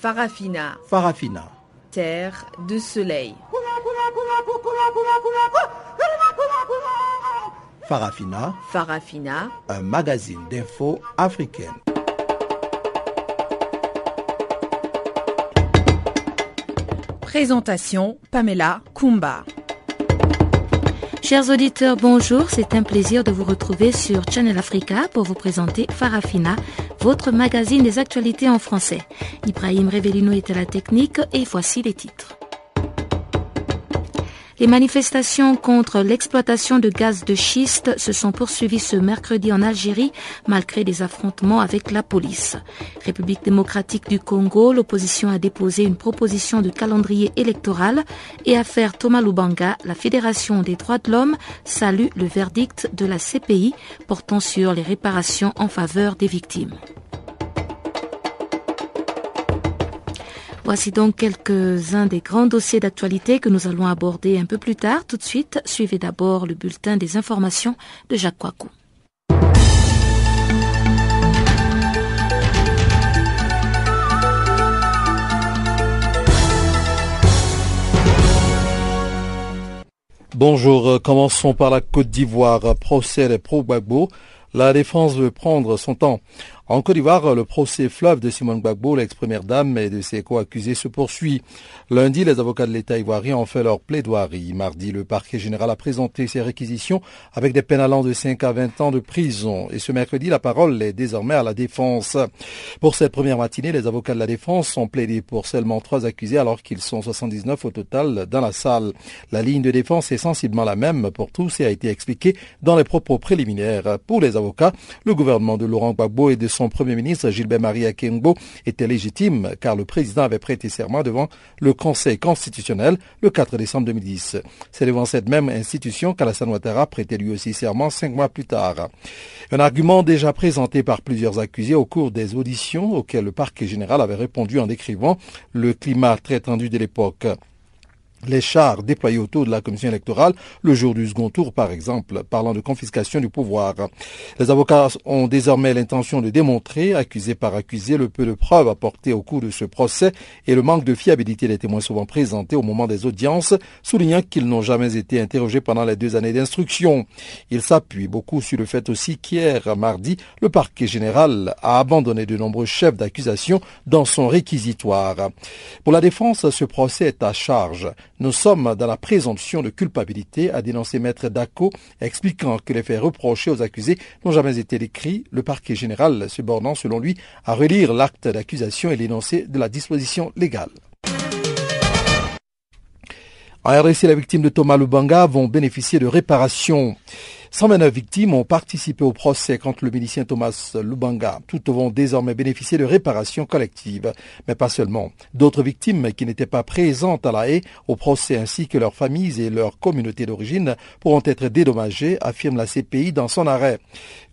Farafina. Farafina. Terre de soleil. Farafina. Farafina. Un magazine d'infos africaine. Présentation Pamela Kumba. Chers auditeurs, bonjour. C'est un plaisir de vous retrouver sur Channel Africa pour vous présenter Farafina, votre magazine des actualités en français. Ibrahim Revelino est à la technique et voici les titres. Les manifestations contre l'exploitation de gaz de schiste se sont poursuivies ce mercredi en Algérie malgré des affrontements avec la police. République démocratique du Congo, l'opposition a déposé une proposition de calendrier électoral et affaire Thomas Lubanga, la Fédération des droits de l'homme salue le verdict de la CPI portant sur les réparations en faveur des victimes. Voici donc quelques-uns des grands dossiers d'actualité que nous allons aborder un peu plus tard. Tout de suite, suivez d'abord le bulletin des informations de Jacques Coicou. Bonjour, commençons par la Côte d'Ivoire. Procès des pro-Gbagbo. La défense veut prendre son temps. En Côte d'Ivoire, le procès fleuve de Simone Gbagbo, l'ex-première dame, et de ses co-accusés se poursuit. Lundi, les avocats de l'État ivoirien ont fait leur plaidoirie. Mardi, le parquet général a présenté ses réquisitions avec des peines allant de 5 à 20 ans de prison. Et ce mercredi, la parole est désormais à la défense. Pour cette première matinée, les avocats de la défense ont plaidé pour seulement trois accusés alors qu'ils sont 79 au total dans la salle. La ligne de défense est sensiblement la même pour tous et a été expliquée dans les propos préliminaires. Pour les avocats, le gouvernement de Laurent Gbagbo et de Premier ministre Gilbert Marie Kengbo était légitime car le président avait prêté serment devant le Conseil constitutionnel le 4 décembre 2010. C'est devant cette même institution qu'Alassane Ouattara prêtait lui aussi serment cinq mois plus tard. Un argument déjà présenté par plusieurs accusés au cours des auditions auxquelles le parquet général avait répondu en décrivant le climat très tendu de l'époque les chars déployés autour de la commission électorale le jour du second tour, par exemple, parlant de confiscation du pouvoir. Les avocats ont désormais l'intention de démontrer, accusé par accusé, le peu de preuves apportées au cours de ce procès et le manque de fiabilité des témoins souvent présentés au moment des audiences, soulignant qu'ils n'ont jamais été interrogés pendant les deux années d'instruction. Ils s'appuient beaucoup sur le fait aussi qu'hier, mardi, le parquet général a abandonné de nombreux chefs d'accusation dans son réquisitoire. Pour la défense, ce procès est à charge. Nous sommes dans la présomption de culpabilité, a dénoncé Maître Daco, expliquant que les faits reprochés aux accusés n'ont jamais été décrits, le parquet général se bornant selon lui à relire l'acte d'accusation et l'énoncé de la disposition légale. En RDC, les victimes de Thomas Lubanga vont bénéficier de réparations. 129 victimes ont participé au procès contre le milicien Thomas Lubanga. Toutes vont désormais bénéficier de réparations collectives, mais pas seulement. D'autres victimes qui n'étaient pas présentes à la haie au procès ainsi que leurs familles et leurs communautés d'origine pourront être dédommagées, affirme la CPI dans son arrêt.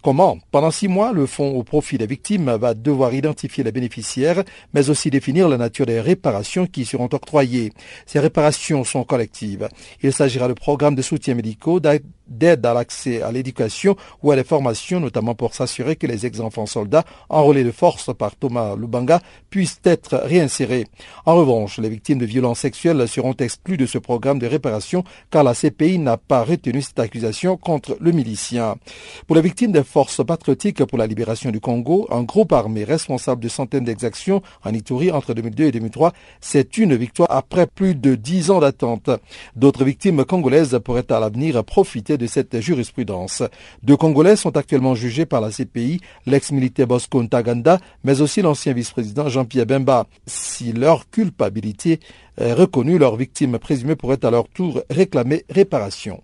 Comment Pendant six mois, le fonds au profit des victimes va devoir identifier les bénéficiaires, mais aussi définir la nature des réparations qui seront octroyées. Ces réparations sont collectives. Il s'agira de programmes de soutien médicaux, d'aide à l'accès à l'éducation ou à les formations, notamment pour s'assurer que les ex-enfants soldats enrôlés de force par Thomas Lubanga puissent être réinsérés. En revanche, les victimes de violences sexuelles seront exclues de ce programme de réparation car la CPI n'a pas retenu cette accusation contre le milicien. Pour les victimes des forces patriotiques pour la libération du Congo, un groupe armé responsable de centaines d'exactions en Ituri entre 2002 et 2003, c'est une victoire après plus de dix ans d'attente. D'autres victimes congolaises pourraient à l'avenir profiter de cette jurisprudence. Deux Congolais sont actuellement jugés par la CPI, l'ex-militaire Bosco Ntaganda, mais aussi l'ancien vice-président Jean-Pierre Bemba. Si leur culpabilité est reconnue, leurs victimes présumées pourraient à leur tour réclamer réparation.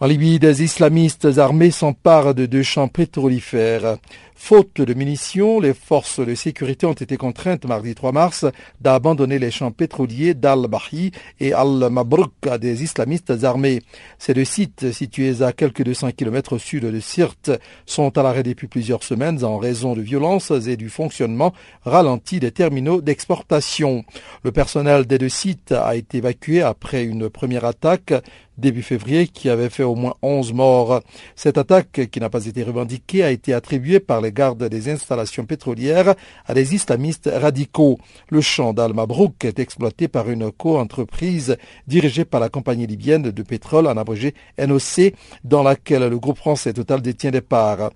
En Libye, des islamistes armés s'emparent de deux champs pétrolifères. Faute de munitions, les forces de sécurité ont été contraintes mardi 3 mars d'abandonner les champs pétroliers d'Al-Bahi et Al-Mabrouk à des islamistes armés. Ces deux sites, situés à quelques 200 km au sud de Sirte, sont à l'arrêt depuis plusieurs semaines en raison de violences et du fonctionnement ralenti des terminaux d'exportation. Le personnel des deux sites a été évacué après une première attaque début février qui avait fait au moins 11 morts. Cette attaque, qui n'a pas été revendiquée, a été attribuée par les gardes des installations pétrolières à des islamistes radicaux. Le champ d'Al-Mabrouk est exploité par une co-entreprise dirigée par la compagnie libyenne de pétrole, en abrégé NOC, dans laquelle le groupe français Total détient des parts.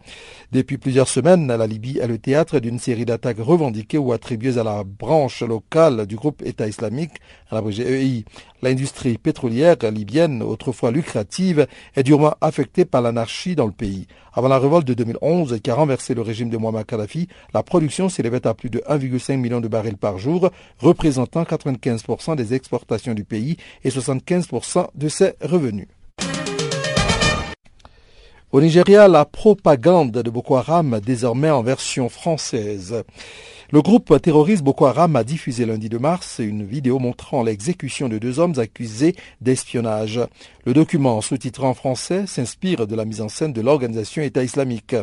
Depuis plusieurs semaines, la Libye est le théâtre d'une série d'attaques revendiquées ou attribuées à la branche locale du groupe État islamique, à l'abrégé EI. L'industrie pétrolière libyenne, autrefois lucrative, est durement affectée par l'anarchie dans le pays. Avant la révolte de 2011 qui a renversé le régime de Muammar Kadhafi, la production s'élevait à plus de 1,5 million de barils par jour, représentant 95% des exportations du pays et 75% de ses revenus. Au Nigeria, la propagande de Boko Haram désormais en version française. Le groupe terroriste Boko Haram a diffusé lundi de mars une vidéo montrant l'exécution de deux hommes accusés d'espionnage. Le document, sous-titré en français, s'inspire de la mise en scène de l'organisation État islamique.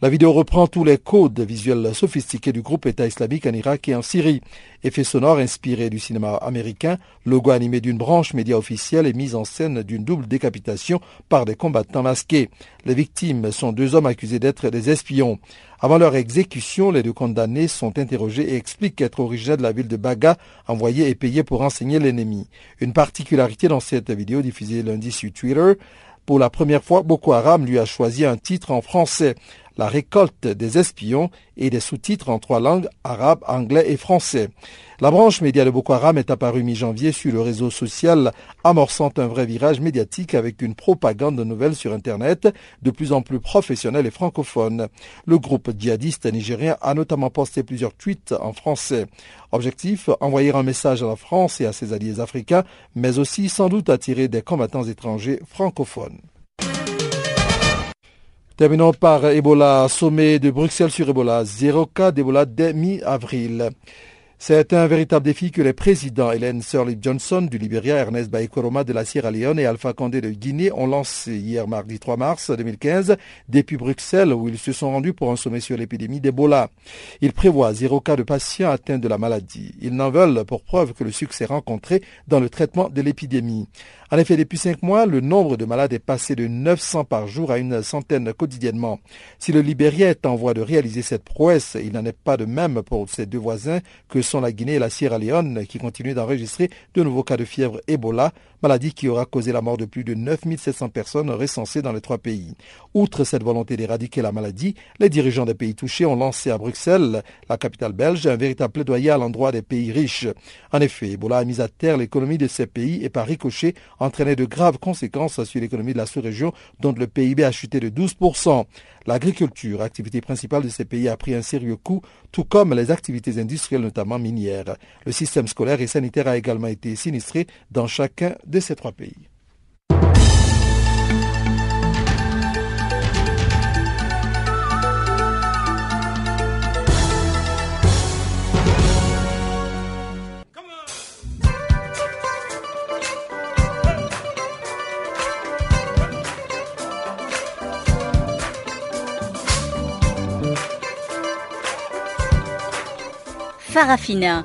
La vidéo reprend tous les codes visuels sophistiqués du groupe État islamique en Irak et en Syrie. Effet sonore inspiré du cinéma américain, logo animé d'une branche média officielle et mise en scène d'une double décapitation par des combattants masqués. Les victimes sont deux hommes accusés d'être des espions. Avant leur exécution, les deux condamnés sont interrogés et expliquent être originaires de la ville de Baga, envoyés et payés pour renseigner l'ennemi. Une particularité dans cette vidéo diffusée lundi sur Twitter, pour la première fois, Boko Haram lui a choisi un titre en français la récolte des espions et des sous-titres en trois langues, arabe, anglais et français. La branche média de Boko Haram est apparue mi-janvier sur le réseau social, amorçant un vrai virage médiatique avec une propagande de nouvelles sur Internet de plus en plus professionnelle et francophone. Le groupe djihadiste nigérien a notamment posté plusieurs tweets en français. Objectif, envoyer un message à la France et à ses alliés africains, mais aussi sans doute attirer des combattants étrangers francophones. Terminons par Ebola, sommet de Bruxelles sur Ebola, zéro cas d'Ebola dès mi-avril. C'est un véritable défi que les présidents Hélène Sirleaf Johnson du Libéria, Ernest Baïkoroma de la Sierra Leone et Alpha Condé de Guinée ont lancé hier mardi 3 mars 2015 depuis Bruxelles où ils se sont rendus pour un sommet sur l'épidémie d'Ebola. Ils prévoient zéro cas de patients atteints de la maladie. Ils n'en veulent pour preuve que le succès rencontré dans le traitement de l'épidémie. En effet, depuis cinq mois, le nombre de malades est passé de 900 par jour à une centaine quotidiennement. Si le Libéria est en voie de réaliser cette prouesse, il n'en est pas de même pour ses deux voisins que sont la Guinée et la Sierra Leone qui continuent d'enregistrer de nouveaux cas de fièvre Ebola, maladie qui aura causé la mort de plus de 9700 personnes recensées dans les trois pays. Outre cette volonté d'éradiquer la maladie, les dirigeants des pays touchés ont lancé à Bruxelles, la capitale belge, un véritable plaidoyer à l'endroit des pays riches. En effet, Ebola a mis à terre l'économie de ces pays et par ricochet entraîné de graves conséquences sur l'économie de la sous-région dont le PIB a chuté de 12%. L'agriculture, activité principale de ces pays, a pris un sérieux coup, tout comme les activités industrielles, notamment minières. Le système scolaire et sanitaire a également été sinistré dans chacun de ces trois pays. Farafina,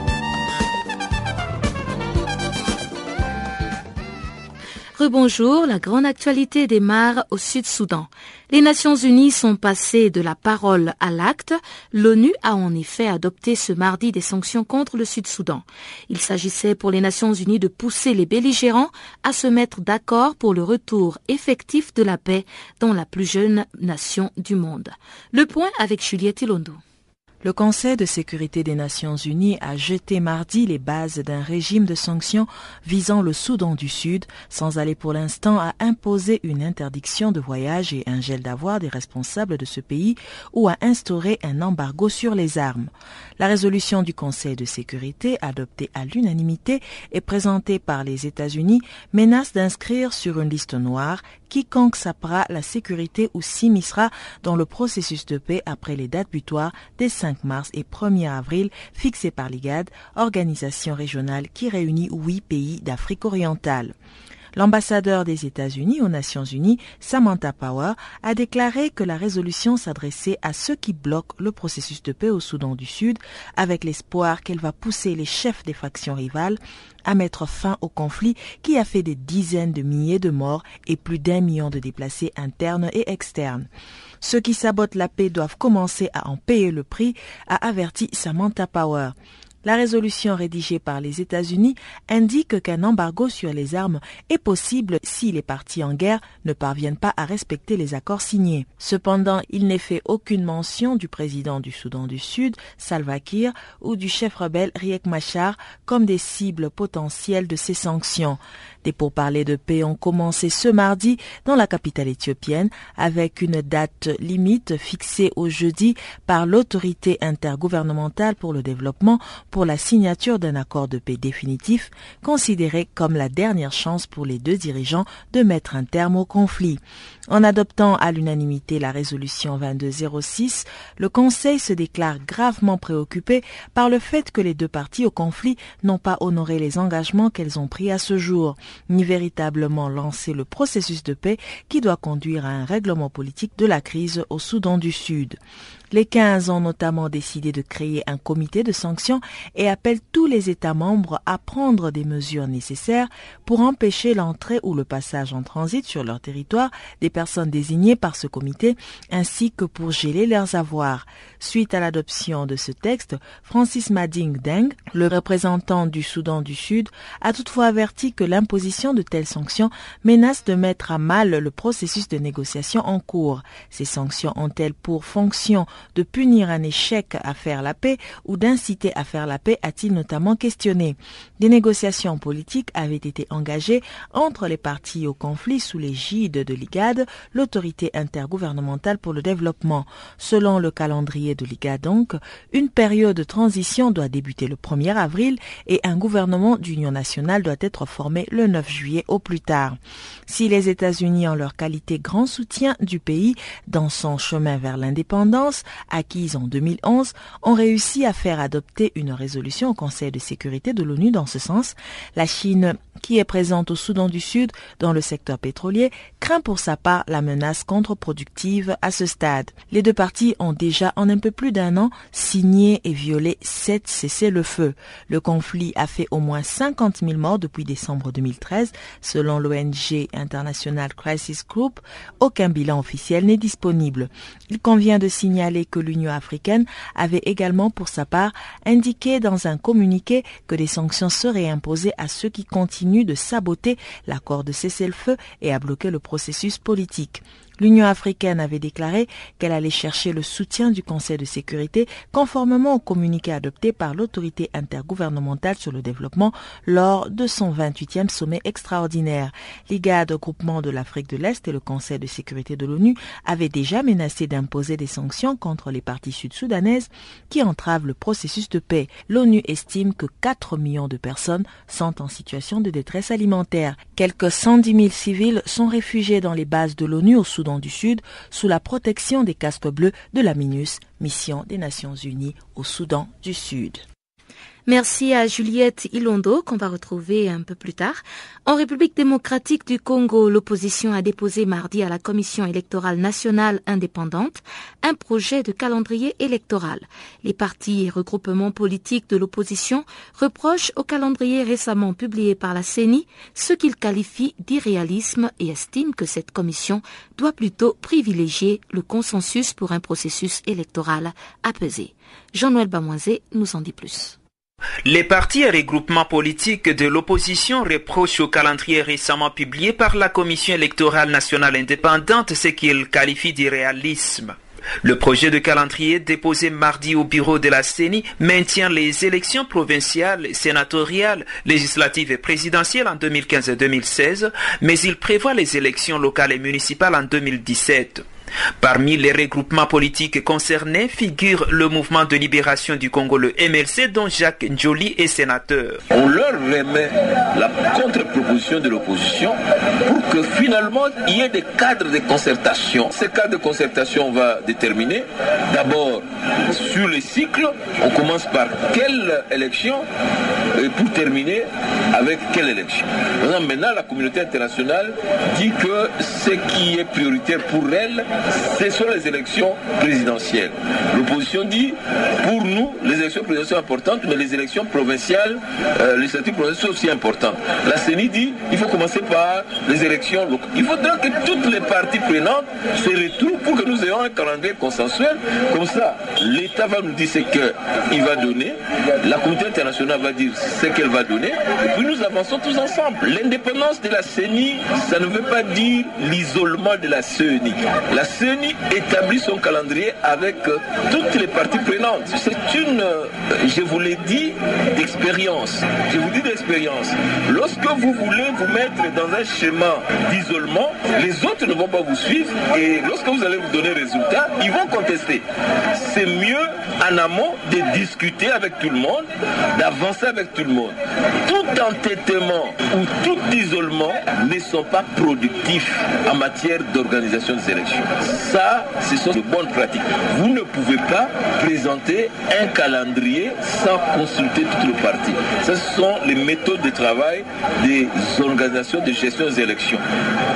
Rebonjour, la grande actualité démarre au Sud-Soudan. Les Nations Unies sont passées de la parole à l'acte. L'ONU a en effet adopté ce mardi des sanctions contre le Sud-Soudan. Il s'agissait pour les Nations Unies de pousser les belligérants à se mettre d'accord pour le retour effectif de la paix dans la plus jeune nation du monde. Le point avec Juliette Ilondo. Le Conseil de sécurité des Nations Unies a jeté mardi les bases d'un régime de sanctions visant le Soudan du Sud, sans aller pour l'instant à imposer une interdiction de voyage et un gel d'avoir des responsables de ce pays ou à instaurer un embargo sur les armes. La résolution du Conseil de sécurité, adoptée à l'unanimité et présentée par les États-Unis, menace d'inscrire sur une liste noire quiconque sappera la sécurité ou s'immiscera dans le processus de paix après les dates butoirs des 5 mars et 1er avril fixées par l'IGAD, organisation régionale qui réunit huit pays d'Afrique orientale. L'ambassadeur des États-Unis aux Nations Unies, Samantha Power, a déclaré que la résolution s'adressait à ceux qui bloquent le processus de paix au Soudan du Sud, avec l'espoir qu'elle va pousser les chefs des factions rivales à mettre fin au conflit qui a fait des dizaines de milliers de morts et plus d'un million de déplacés internes et externes. Ceux qui sabotent la paix doivent commencer à en payer le prix, a averti Samantha Power. La résolution rédigée par les États-Unis indique qu'un embargo sur les armes est possible si les partis en guerre ne parviennent pas à respecter les accords signés. Cependant, il n'est fait aucune mention du président du Soudan du Sud, Salva Kiir, ou du chef rebelle Riek Machar comme des cibles potentielles de ces sanctions. Des pourparlers de paix ont commencé ce mardi dans la capitale éthiopienne avec une date limite fixée au jeudi par l'autorité intergouvernementale pour le développement pour la signature d'un accord de paix définitif considéré comme la dernière chance pour les deux dirigeants de mettre un terme au conflit. En adoptant à l'unanimité la résolution 2206, le Conseil se déclare gravement préoccupé par le fait que les deux parties au conflit n'ont pas honoré les engagements qu'elles ont pris à ce jour ni véritablement lancer le processus de paix qui doit conduire à un règlement politique de la crise au Soudan du Sud. Les 15 ont notamment décidé de créer un comité de sanctions et appellent tous les États membres à prendre des mesures nécessaires pour empêcher l'entrée ou le passage en transit sur leur territoire des personnes désignées par ce comité ainsi que pour geler leurs avoirs. Suite à l'adoption de ce texte, Francis Mading Deng, le représentant du Soudan du Sud, a toutefois averti que l'imposition de telles sanctions menace de mettre à mal le processus de négociation en cours. Ces sanctions ont-elles pour fonction de punir un échec à faire la paix ou d'inciter à faire la paix, a-t-il notamment questionné. Des négociations politiques avaient été engagées entre les partis au conflit sous l'égide de l'IGAD, l'autorité intergouvernementale pour le développement. Selon le calendrier de l'IGAD donc, une période de transition doit débuter le 1er avril et un gouvernement d'union nationale doit être formé le 9 juillet au plus tard. Si les États-Unis en leur qualité grand soutien du pays dans son chemin vers l'indépendance, acquise en 2011, ont réussi à faire adopter une résolution au Conseil de sécurité de l'ONU dans ce sens. La Chine, qui est présente au Soudan du Sud dans le secteur pétrolier, craint pour sa part la menace contre-productive à ce stade. Les deux parties ont déjà en un peu plus d'un an signé et violé sept cessez-le-feu. Le conflit a fait au moins 50 000 morts depuis décembre 2013, selon l'ONG International Crisis Group. Aucun bilan officiel n'est disponible. Il convient de signaler que l'Union africaine avait également pour sa part indiqué dans un communiqué que des sanctions seraient imposées à ceux qui continuent de saboter l'accord de cessez-le-feu et à bloquer le processus politique. L'Union africaine avait déclaré qu'elle allait chercher le soutien du Conseil de sécurité conformément au communiqué adopté par l'autorité intergouvernementale sur le développement lors de son 28e sommet extraordinaire. L'IGAD, groupement de l'Afrique de l'Est et le Conseil de sécurité de l'ONU avaient déjà menacé d'imposer des sanctions contre les parties sud-soudanaises qui entravent le processus de paix. L'ONU estime que 4 millions de personnes sont en situation de détresse alimentaire. Quelques 110 000 civils sont réfugiés dans les bases de l'ONU au Soudan du Sud sous la protection des casques bleus de la MINUS, mission des Nations Unies au Soudan du Sud. Merci à Juliette Ilondo qu'on va retrouver un peu plus tard. En République démocratique du Congo, l'opposition a déposé mardi à la Commission électorale nationale indépendante un projet de calendrier électoral. Les partis et regroupements politiques de l'opposition reprochent au calendrier récemment publié par la CENI ce qu'ils qualifient d'irréalisme et estiment que cette commission doit plutôt privilégier le consensus pour un processus électoral apaisé. Jean-Noël Bamoisé nous en dit plus. Les partis et regroupements politiques de l'opposition reprochent au calendrier récemment publié par la Commission électorale nationale indépendante ce qu'ils qualifient d'irréalisme. Le projet de calendrier déposé mardi au bureau de la CENI maintient les élections provinciales, sénatoriales, législatives et présidentielles en 2015 et 2016, mais il prévoit les élections locales et municipales en 2017. Parmi les regroupements politiques concernés figure le mouvement de libération du Congo, le MLC, dont Jacques Njoli est sénateur. On leur remet la contre-proposition de l'opposition pour que finalement il y ait des cadres de concertation. Ces cadres de concertation va déterminer d'abord sur les cycles, on commence par quelle élection et pour terminer avec quelle élection. Maintenant, la communauté internationale dit que ce qui est prioritaire pour elle, ce sont les élections présidentielles. L'opposition dit, pour nous, les élections présidentielles sont importantes, mais les élections provinciales, euh, les élections provinciales sont aussi importantes. La CENI dit, il faut commencer par les élections locales. Il faudra que toutes les parties prenantes se retrouvent pour que nous ayons un calendrier consensuel. Comme ça, l'État va nous dire ce qu'il va donner, la communauté internationale va dire ce qu'elle va donner, et puis nous avançons tous ensemble. L'indépendance de la CENI, ça ne veut pas dire l'isolement de la CENI. CENI établit son calendrier avec euh, toutes les parties prenantes. C'est une, euh, je vous l'ai dit, d'expérience. Je vous dis d'expérience. Lorsque vous voulez vous mettre dans un schéma d'isolement, les autres ne vont pas vous suivre et lorsque vous allez vous donner résultat, ils vont contester. C'est mieux en amont de discuter avec tout le monde, d'avancer avec tout le monde. Tout entêtement ou tout isolement ne sont pas productifs en matière d'organisation des élections. Ça, ce sont de bonnes pratiques. Vous ne pouvez pas présenter un calendrier sans consulter toutes les parties. Ce sont les méthodes de travail des organisations de gestion des élections.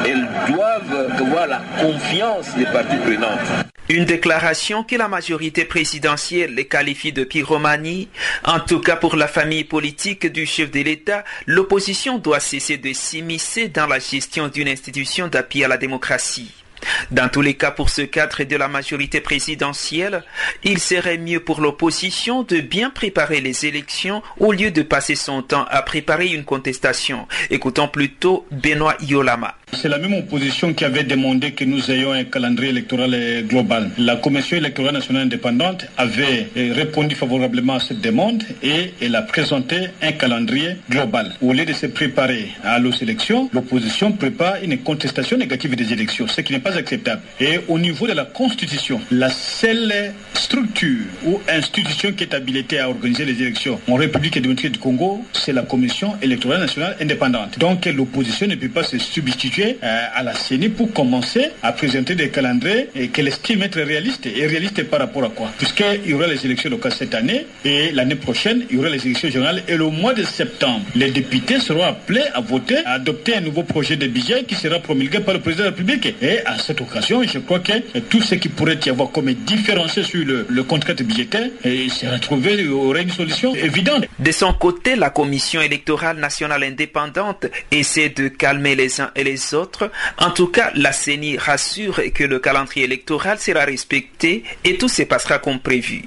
Elles doivent avoir la confiance des parties prenantes. Une déclaration que la majorité présidentielle qualifie de pyromanie. En tout cas pour la famille politique du chef de l'État, l'opposition doit cesser de s'immiscer dans la gestion d'une institution d'appui à la démocratie. Dans tous les cas, pour ce cadre de la majorité présidentielle, il serait mieux pour l'opposition de bien préparer les élections au lieu de passer son temps à préparer une contestation. Écoutons plutôt Benoît Yolama. C'est la même opposition qui avait demandé que nous ayons un calendrier électoral global. La Commission électorale nationale indépendante avait répondu favorablement à cette demande et elle a présenté un calendrier global. Au lieu de se préparer à nos élections, l'opposition prépare une contestation négative des élections, ce qui n'est pas acceptable. Et au niveau de la Constitution, la seule structure ou institution qui est habilitée à organiser les élections en République démocratique du Congo, c'est la Commission électorale nationale indépendante. Donc l'opposition ne peut pas se substituer à la CENI pour commencer à présenter des calendriers qu'elle estime être réalistes. Et réalistes par rapport à quoi? Puisqu'il y aura les élections locales cette année et l'année prochaine, il y aura les élections générales et le mois de septembre, les députés seront appelés à voter, à adopter un nouveau projet de budget qui sera promulgué par le président de la République. Et à cette occasion, je crois que tout ce qui pourrait y avoir comme différencié sur le, le contrat budgétaire sera trouvé, il y aurait une solution évidente. De son côté, la Commission électorale nationale indépendante essaie de calmer les uns et les autres. En tout cas, la CENI rassure que le calendrier électoral sera respecté et tout se passera comme prévu.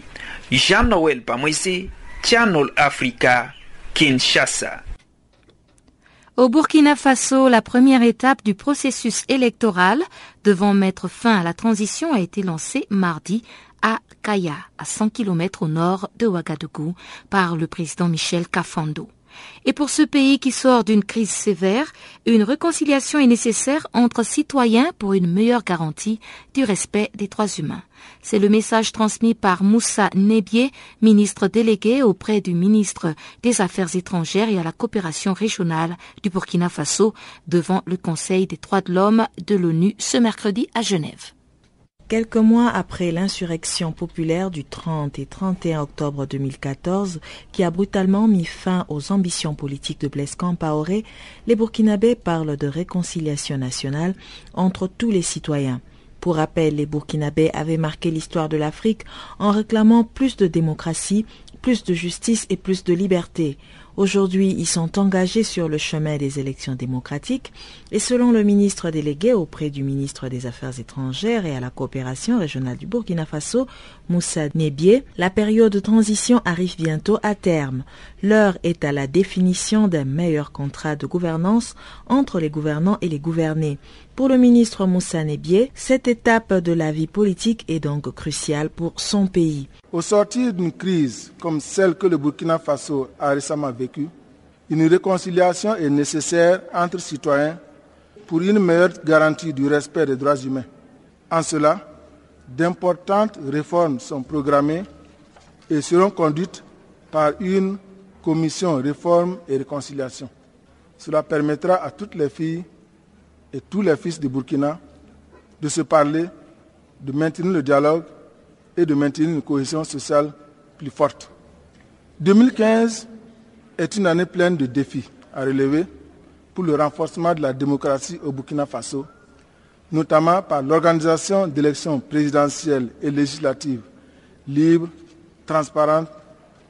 Jean-Noël Bamoise, Channel Africa, Kinshasa. Au Burkina Faso, la première étape du processus électoral devant mettre fin à la transition a été lancée mardi à Kaya, à 100 km au nord de Ouagadougou, par le président Michel Kafando. Et pour ce pays qui sort d'une crise sévère, une réconciliation est nécessaire entre citoyens pour une meilleure garantie du respect des droits humains. C'est le message transmis par Moussa Nebié, ministre délégué auprès du ministre des Affaires étrangères et à la coopération régionale du Burkina Faso devant le Conseil des droits de l'homme de l'ONU ce mercredi à Genève. Quelques mois après l'insurrection populaire du 30 et 31 octobre 2014, qui a brutalement mis fin aux ambitions politiques de Blaise Compaoré, les Burkinabés parlent de réconciliation nationale entre tous les citoyens. Pour rappel, les Burkinabés avaient marqué l'histoire de l'Afrique en réclamant plus de démocratie, plus de justice et plus de liberté. Aujourd'hui, ils sont engagés sur le chemin des élections démocratiques et selon le ministre délégué auprès du ministre des Affaires étrangères et à la coopération régionale du Burkina Faso, Moussa Nebié, la période de transition arrive bientôt à terme. L'heure est à la définition d'un meilleur contrat de gouvernance entre les gouvernants et les gouvernés. Pour le ministre Moussa Nebié, cette étape de la vie politique est donc cruciale pour son pays. Au sortir d'une crise comme celle que le Burkina Faso a récemment vécue, une réconciliation est nécessaire entre citoyens pour une meilleure garantie du respect des droits humains. En cela, d'importantes réformes sont programmées et seront conduites par une commission réforme et réconciliation. Cela permettra à toutes les filles et tous les fils de Burkina de se parler, de maintenir le dialogue et de maintenir une cohésion sociale plus forte. 2015 est une année pleine de défis à relever pour le renforcement de la démocratie au Burkina Faso, notamment par l'organisation d'élections présidentielles et législatives libres, transparentes,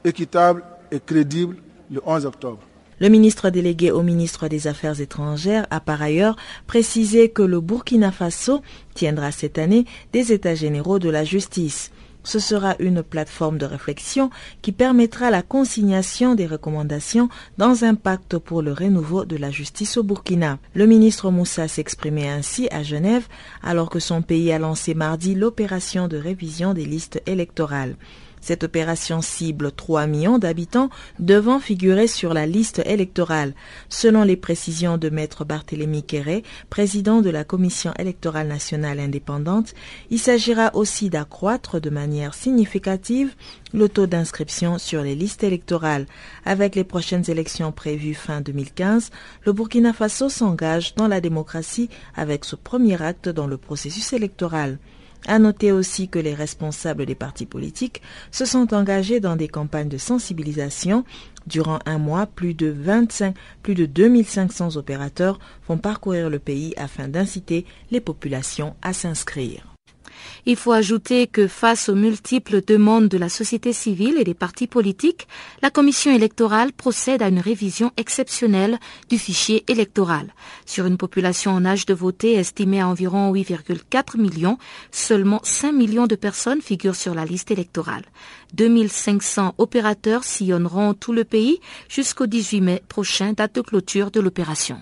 équitables et crédibles le 11 octobre. Le ministre délégué au ministre des Affaires étrangères a par ailleurs précisé que le Burkina Faso tiendra cette année des États généraux de la justice. Ce sera une plateforme de réflexion qui permettra la consignation des recommandations dans un pacte pour le renouveau de la justice au Burkina. Le ministre Moussa s'exprimait ainsi à Genève alors que son pays a lancé mardi l'opération de révision des listes électorales. Cette opération cible 3 millions d'habitants devant figurer sur la liste électorale. Selon les précisions de maître Barthélémy Quéré, président de la Commission électorale nationale indépendante, il s'agira aussi d'accroître de manière significative le taux d'inscription sur les listes électorales. Avec les prochaines élections prévues fin 2015, le Burkina Faso s'engage dans la démocratie avec ce premier acte dans le processus électoral. À noter aussi que les responsables des partis politiques se sont engagés dans des campagnes de sensibilisation. Durant un mois, plus de 25, plus de 2500 opérateurs vont parcourir le pays afin d'inciter les populations à s'inscrire. Il faut ajouter que face aux multiples demandes de la société civile et des partis politiques, la commission électorale procède à une révision exceptionnelle du fichier électoral. Sur une population en âge de voter estimée à environ 8,4 millions, seulement 5 millions de personnes figurent sur la liste électorale. 2500 opérateurs sillonneront tout le pays jusqu'au 18 mai prochain, date de clôture de l'opération.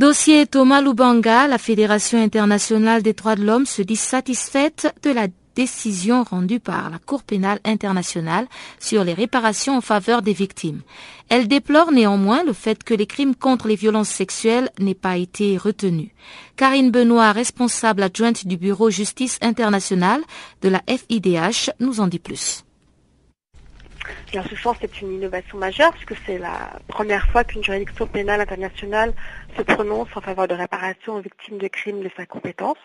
Dossier Thomas Lubanga, la Fédération internationale des droits de l'homme se dit satisfaite de la décision rendue par la Cour pénale internationale sur les réparations en faveur des victimes. Elle déplore néanmoins le fait que les crimes contre les violences sexuelles n'aient pas été retenus. Karine Benoît, responsable adjointe du Bureau Justice internationale de la FIDH, nous en dit plus. Et en ce sens, c'est une innovation majeure puisque c'est la première fois qu'une juridiction pénale internationale se prononce en faveur de réparation aux victimes de crimes de sa compétence.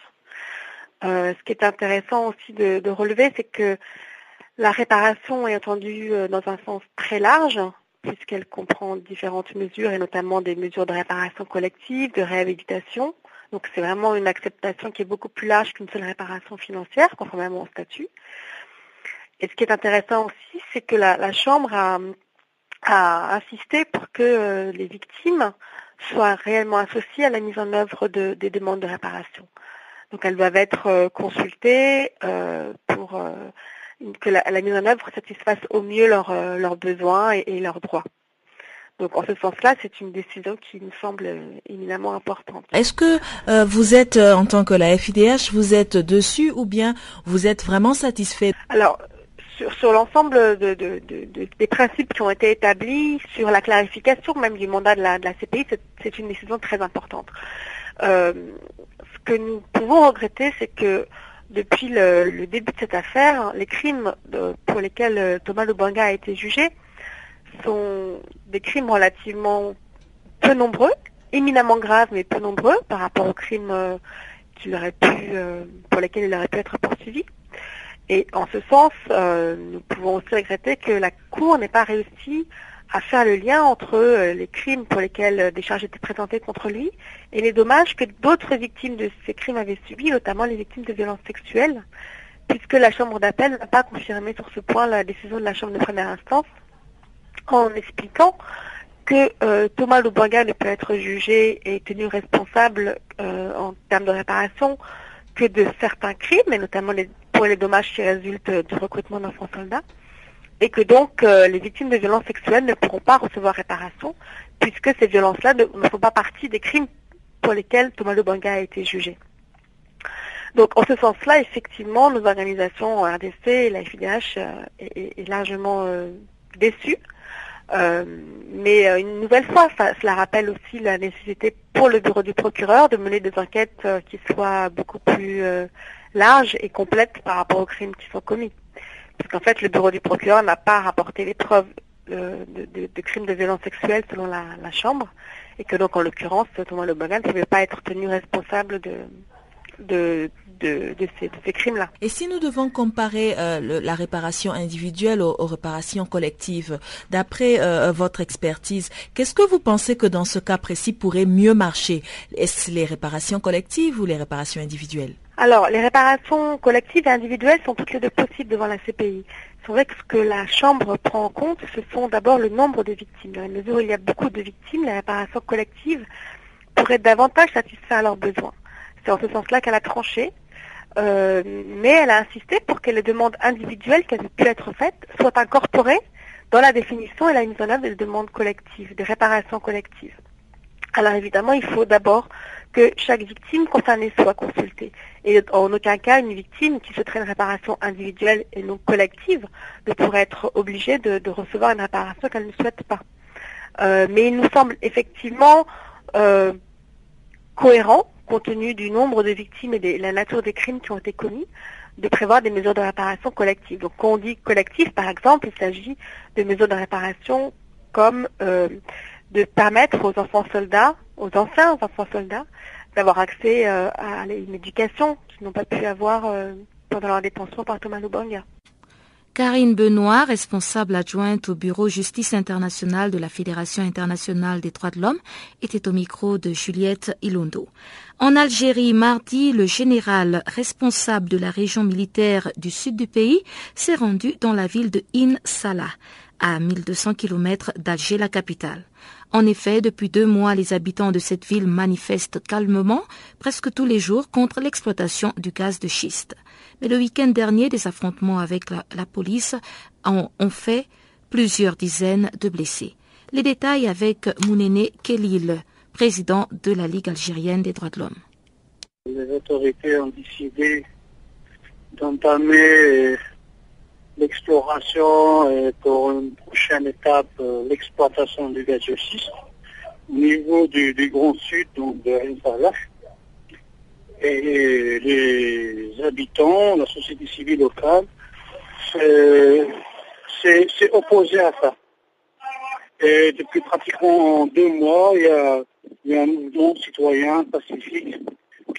Euh, ce qui est intéressant aussi de, relever, c'est que la réparation est entendue euh, dans un sens très large, puisqu'elle comprend différentes mesures, et notamment des mesures de réparation collective, de réhabilitation. Donc c'est vraiment une acceptation qui est beaucoup plus large qu'une seule réparation financière, conformément au statut. Et ce qui est intéressant aussi, c'est que la, Chambre a, insisté pour que euh, les victimes soient réellement associées à la mise en œuvre des demandes de réparation. Donc elles doivent être euh, consultées euh, pour que la, mise en œuvre satisfasse au mieux leurs besoins et, leurs droits. Donc en ce sens-là, c'est une décision qui nous semble éminemment importante. Est-ce que vous êtes, en tant que la FIDH, vous êtes dessus ou bien vous êtes vraiment satisfait? Alors, sur, l'ensemble des principes qui ont été établis, sur la clarification même du mandat de la, CPI, c'est une décision très importante. Euh, ce que nous pouvons regretter, c'est que depuis le, début de cette affaire, les crimes pour lesquels euh, Thomas Lubanga a été jugé sont des crimes relativement peu nombreux, éminemment graves mais peu nombreux par rapport aux crimes euh, pour lesquels il aurait pu être poursuivi. Et en ce sens, euh, nous pouvons aussi regretter que la Cour n'ait pas réussi à faire le lien entre euh, les crimes pour lesquels des charges étaient présentées contre lui et les dommages que d'autres victimes de ces crimes avaient subis, notamment les victimes de violences sexuelles, puisque la Chambre d'appel n'a pas confirmé sur ce point la décision de la Chambre de première instance en expliquant que euh, Thomas Lubanga ne peut être jugé et tenu responsable euh, en termes de réparation que de certains crimes, et notamment pour les dommages qui résultent du recrutement d'enfants soldats, et que donc euh, les victimes de violences sexuelles ne pourront pas recevoir réparation, puisque ces violences-là ne, font pas partie des crimes pour lesquels Thomas Lubanga a été jugé. Donc en ce sens-là, effectivement, nos organisations RDC et la FIDH est, largement euh, mais euh, une nouvelle fois, cela rappelle aussi la nécessité pour le bureau du procureur de mener des enquêtes euh, qui soient beaucoup plus larges et complètes par rapport aux crimes qui sont commis. Parce qu'en fait, le bureau du procureur n'a pas rapporté les preuves de, crimes de violence sexuelle selon la, Chambre, et que donc en l'occurrence, Thomas Le ne pouvait pas être tenu responsable de, ces, crimes-là. Et si nous devons comparer euh, la réparation individuelle aux, réparations collectives, d'après euh, votre expertise, qu'est-ce que vous pensez que dans ce cas précis pourrait mieux marcher? Est-ce les réparations collectives ou les réparations individuelles? Alors, les réparations collectives et individuelles sont toutes les deux possibles devant la CPI. C'est vrai que ce que la Chambre prend en compte, ce sont d'abord le nombre de victimes. Dans la mesure où il y a beaucoup de victimes, les réparations collectives pourraient davantage satisfaire leurs besoins. C'est en ce sens-là qu'elle a tranché. Euh, mais elle a insisté pour que les demandes individuelles qui avaient pu être faites soient incorporées dans la définition et la mise en œuvre des demandes collectives, des réparations collectives. Alors évidemment, il faut d'abord que chaque victime concernée soit consultée. Et en aucun cas, une victime qui souhaiterait une réparation individuelle et non collective ne pourrait être obligée de, recevoir une réparation qu'elle ne souhaite pas. Euh, mais il nous semble effectivement euh, cohérent compte tenu du nombre de victimes et de la nature des crimes qui ont été commis, de prévoir des mesures de réparation collectives. Donc quand on dit collectif, par exemple, il s'agit de mesures de réparation comme euh, de permettre aux enfants soldats, aux anciens enfants soldats, d'avoir accès euh, à une éducation qu'ils n'ont pas pu avoir euh, pendant leur détention par Thomas Lubanga. Karine Benoît, responsable adjointe au Bureau Justice internationale de la Fédération internationale des droits de l'homme, était au micro de Juliette Ilondo. En Algérie, mardi, le général responsable de la région militaire du sud du pays s'est rendu dans la ville de In Salah, à 1200 km d'Alger, la capitale. En effet, depuis deux mois, les habitants de cette ville manifestent calmement, presque tous les jours, contre l'exploitation du gaz de schiste. Mais le week-end dernier, des affrontements avec la, police ont, fait plusieurs dizaines de blessés. Les détails avec Mounene Kelil, président de la Ligue algérienne des droits de l'homme. Les autorités ont décidé d'entamer l'exploration et pour une prochaine étape euh, l'exploitation du gaz schiste au niveau du, Grand Sud, donc de Salah. Et les habitants, la société civile locale, s'est opposé à ça. Et depuis pratiquement deux mois, il y a, un mouvement citoyen pacifique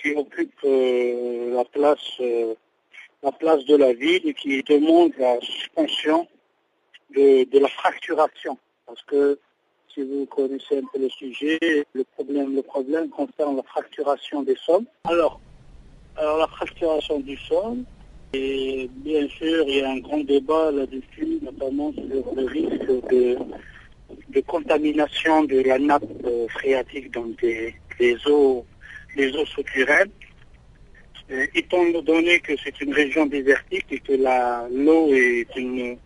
qui occupe euh, la place euh, la place de la ville qui demande la suspension de, la fracturation. Parce que si vous connaissez un peu le sujet, le problème, le problème concerne la fracturation des sommes. Alors, alors la fracturation du sol, et bien sûr, il y a un grand débat là-dessus, notamment sur le risque de, contamination de la nappe euh, phréatique, donc des, eaux, des eaux souterraines. Euh, étant donné que c'est une région désertique et que l'eau est une,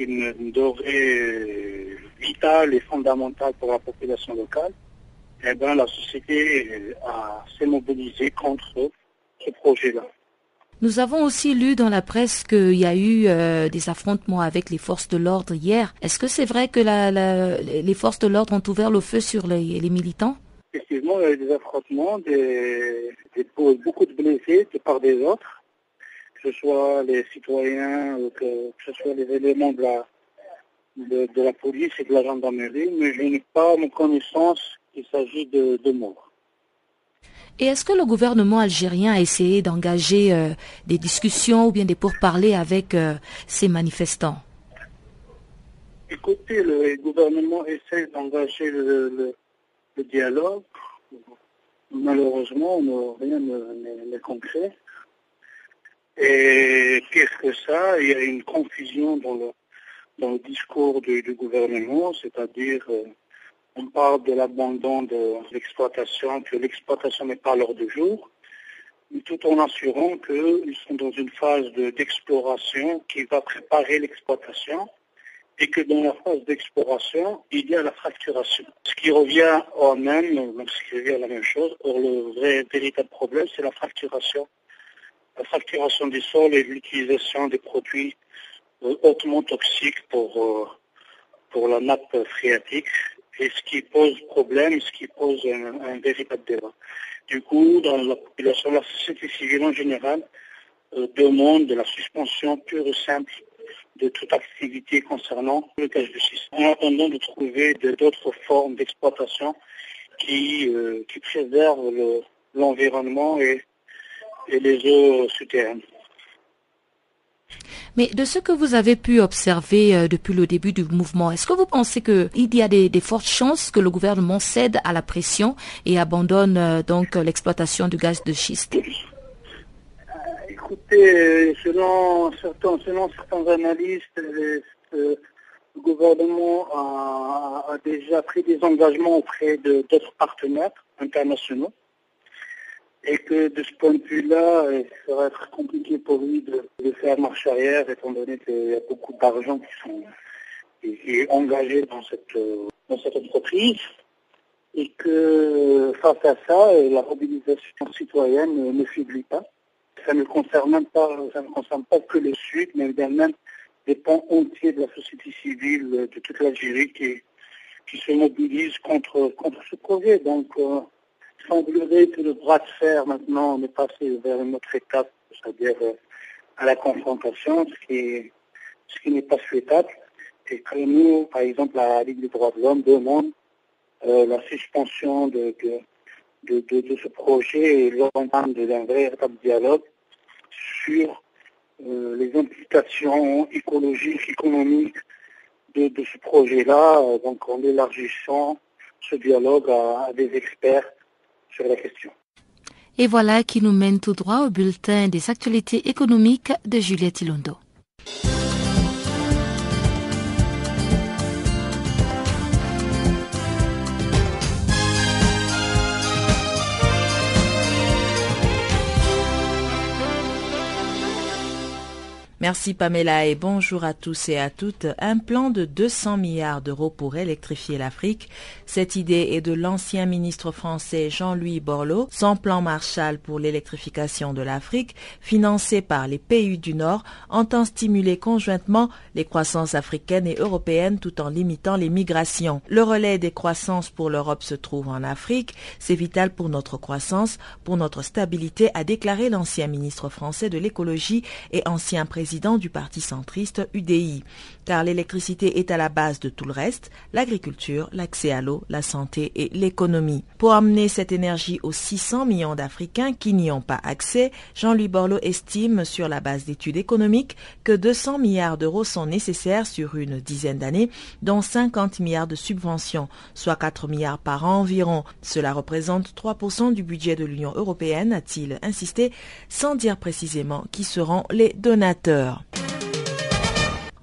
une denrée euh, vitale et fondamentale pour la population locale, eh ben, la société euh, s'est mobilisée contre ce projet-là. Nous avons aussi lu dans la presse qu'il y a eu des affrontements avec les forces de l'ordre hier. Est-ce que c'est vrai que les forces de l'ordre ont ouvert le feu sur les militants? Effectivement, il y a eu des affrontements, des, beaucoup de blessés de part des autres, que ce soit les citoyens, que, ce soit les éléments de la, de, la police et de la gendarmerie, mais je n'ai pas mon connaissance qu'il s'agit de, morts. Et est-ce que le gouvernement algérien a essayé d'engager euh, des discussions ou bien des pourparlers avec euh, ces manifestants? Écoutez, le gouvernement essaie d'engager le, dialogue. Malheureusement, rien n'est concret. Et qu'est-ce que ça? Il y a une confusion dans le, le discours du, gouvernement, c'est-à-dire euh, on parle de l'abandon de l'exploitation, que l'exploitation n'est pas l'heure du jour, tout en assurant qu'ils sont dans une phase d'exploration qui va préparer l'exploitation et que dans la phase d'exploration, il y a la fracturation. Ce qui revient au même, ce qui revient à la même chose. Le vrai, véritable problème, c'est la fracturation. La fracturation des sols et l'utilisation des produits euh, hautement toxiques pour, euh, pour la nappe phréatique et ce qui pose problème, ce qui pose un, véritable débat. Du coup, dans la population, la société civile en général euh, demande de la suspension pure et simple de toute activité concernant le cache de schiste, en attendant de trouver d'autres formes d'exploitation qui, euh, qui préservent l'environnement et, les eaux souterraines. Mais de ce que vous avez pu observer euh, depuis le début du mouvement, est-ce que vous pensez qu'il y a des, fortes chances que le gouvernement cède à la pression et abandonne euh, donc l'exploitation du gaz de schiste? Écoutez, selon certains, selon certains analystes, le gouvernement a, déjà pris des engagements auprès d'autres partenaires internationaux et que de ce point de vue-là, il serait très compliqué pour lui de, faire marche arrière, étant donné qu'il y a beaucoup d'argent qui sont qui engagé dans cette, dans cette entreprise, et que face à ça, la mobilisation citoyenne ne faiblit pas. Ça ne concerne pas, ça ne concerne pas que le Sud, mais même des pans entiers de la société civile de toute l'Algérie qui, se mobilisent contre, contre ce projet. Donc, euh, semblerait que le bras de fer maintenant on est passé vers une autre étape, c'est-à-dire euh, à la confrontation, ce qui, n'est pas souhaitable. Et que nous, par exemple, la Ligue des droits de l'homme demande euh, la suspension de, de, de, ce projet et l'entame d'un véritable dialogue sur euh, les implications écologiques, économiques de, ce projet-là, donc en élargissant ce dialogue à des experts la question. Et voilà qui nous mène tout droit au bulletin des actualités économiques de Juliette Ilondo. Merci Pamela et bonjour à tous et à toutes. Un plan de 200 milliards d'euros pour électrifier l'Afrique. Cette idée est de l'ancien ministre français Jean-Louis Borloo. Son plan Marshall pour l'électrification de l'Afrique, financé par les pays du Nord, entend stimuler conjointement les croissances africaines et européennes tout en limitant les migrations. Le relais des croissances pour l'Europe se trouve en Afrique. C'est vital pour notre croissance, pour notre stabilité, a déclaré l'ancien ministre français de l'écologie et ancien président du parti centriste UDI, car l'électricité est à la base de tout le reste, l'agriculture, l'accès à l'eau, la santé et l'économie. Pour amener cette énergie aux 600 millions d'Africains qui n'y ont pas accès, Jean-Louis Borloo estime, sur la base d'études économiques, que 200 milliards d'euros sont nécessaires sur une dizaine d'années, dont 50 milliards de subventions, soit 4 milliards par an environ. Cela représente 3% du budget de l'Union européenne, a-t-il insisté, sans dire précisément qui seront les donateurs.